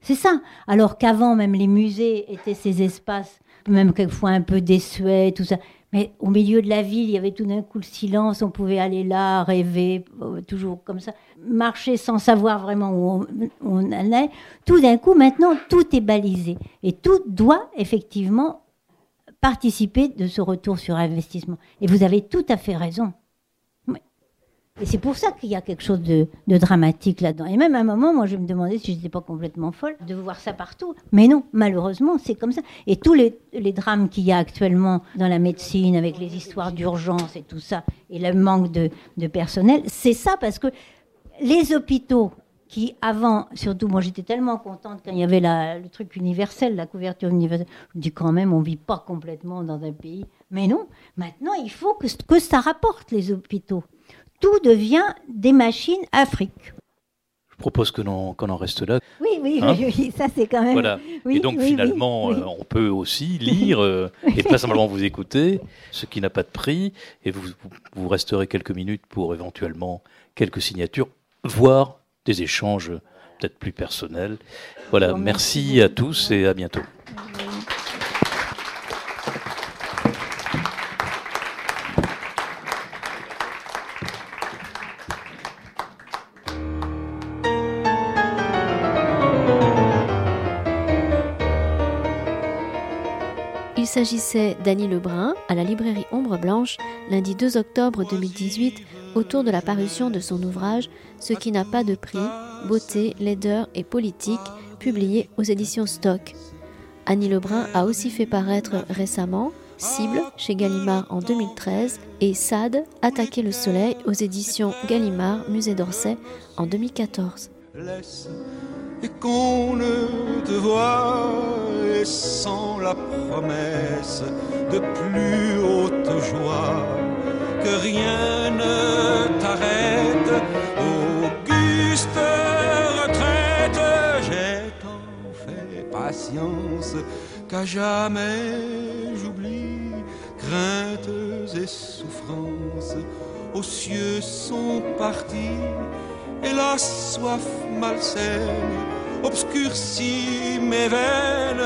C'est ça. Alors qu'avant, même les musées étaient ces espaces, même quelquefois un peu désuets, tout ça. Mais au milieu de la ville, il y avait tout d'un coup le silence, on pouvait aller là, rêver, euh, toujours comme ça, marcher sans savoir vraiment où on, allait. Tout d'un coup, maintenant, tout est balisé. Et tout doit effectivement participer de ce retour sur investissement. Et vous avez tout à fait raison. Et c'est pour ça qu'il y a quelque chose de, dramatique là-dedans. Et même à un moment, moi, je me demandais si je n'étais pas complètement folle de voir ça partout. Mais non, malheureusement, c'est comme ça. Et tous les, drames qu'il y a actuellement dans la médecine, avec les histoires d'urgence et tout ça, et le manque de, personnel, c'est ça parce que les hôpitaux qui avant, surtout moi j'étais tellement contente quand il y avait le truc universel, la couverture universelle, je me dis quand même on vit pas complètement dans un pays Mais non, maintenant il faut que ça rapporte les hôpitaux. Tout devient des machines Afrique. Je propose que l'on- qu'on en reste là. Oui, oui, Hein oui, oui, ça c'est quand même. Voilà. Oui, et donc finalement, euh, on peut aussi lire euh, et pas simplement vous écouter, ce qui n'a pas de prix, et vous, vous- resterez quelques minutes pour éventuellement quelques signatures, voire des échanges peut-être plus personnels. Voilà, merci à tous et à bientôt. S'agissait d'Annie Lebrun à la librairie Ombre Blanche lundi 2 octobre 2018 autour de la parution de son ouvrage Ce qui n'a pas de prix, beauté, laideur et politique, publié aux éditions Stock. Annie Lebrun a aussi fait paraître récemment Cible chez Gallimard en 2013 et Sade, Attaquer le soleil aux éditions Gallimard, Musée d'Orsay en 2014. laisse et qu'on ne te voit et sans la promesse de plus haute joie que rien ne t'arrête. Auguste retraite j'ai tant fait patience qu'à jamais j'oublie craintes et souffrances. Aux cieux sont partis et la soif malsaine obscurcit mes veines,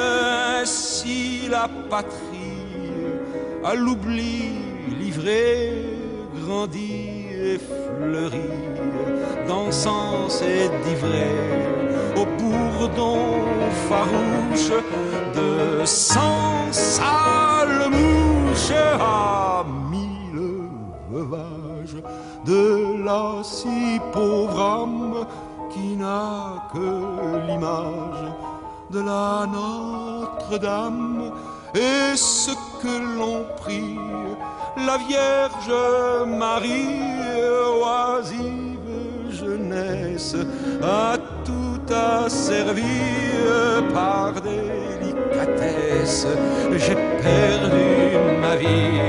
ainsi la patrie à l'oubli livrée grandit et fleurit d'encens et d'ivrée au bourdon farouche de cent sales mouches à mille veuvages de la si pauvre âme qui n'a que l'image de la Notre-Dame et ce que l'on prie la Vierge Marie oisive jeunesse a tout asservi par délicatesse. J'ai perdu ma vie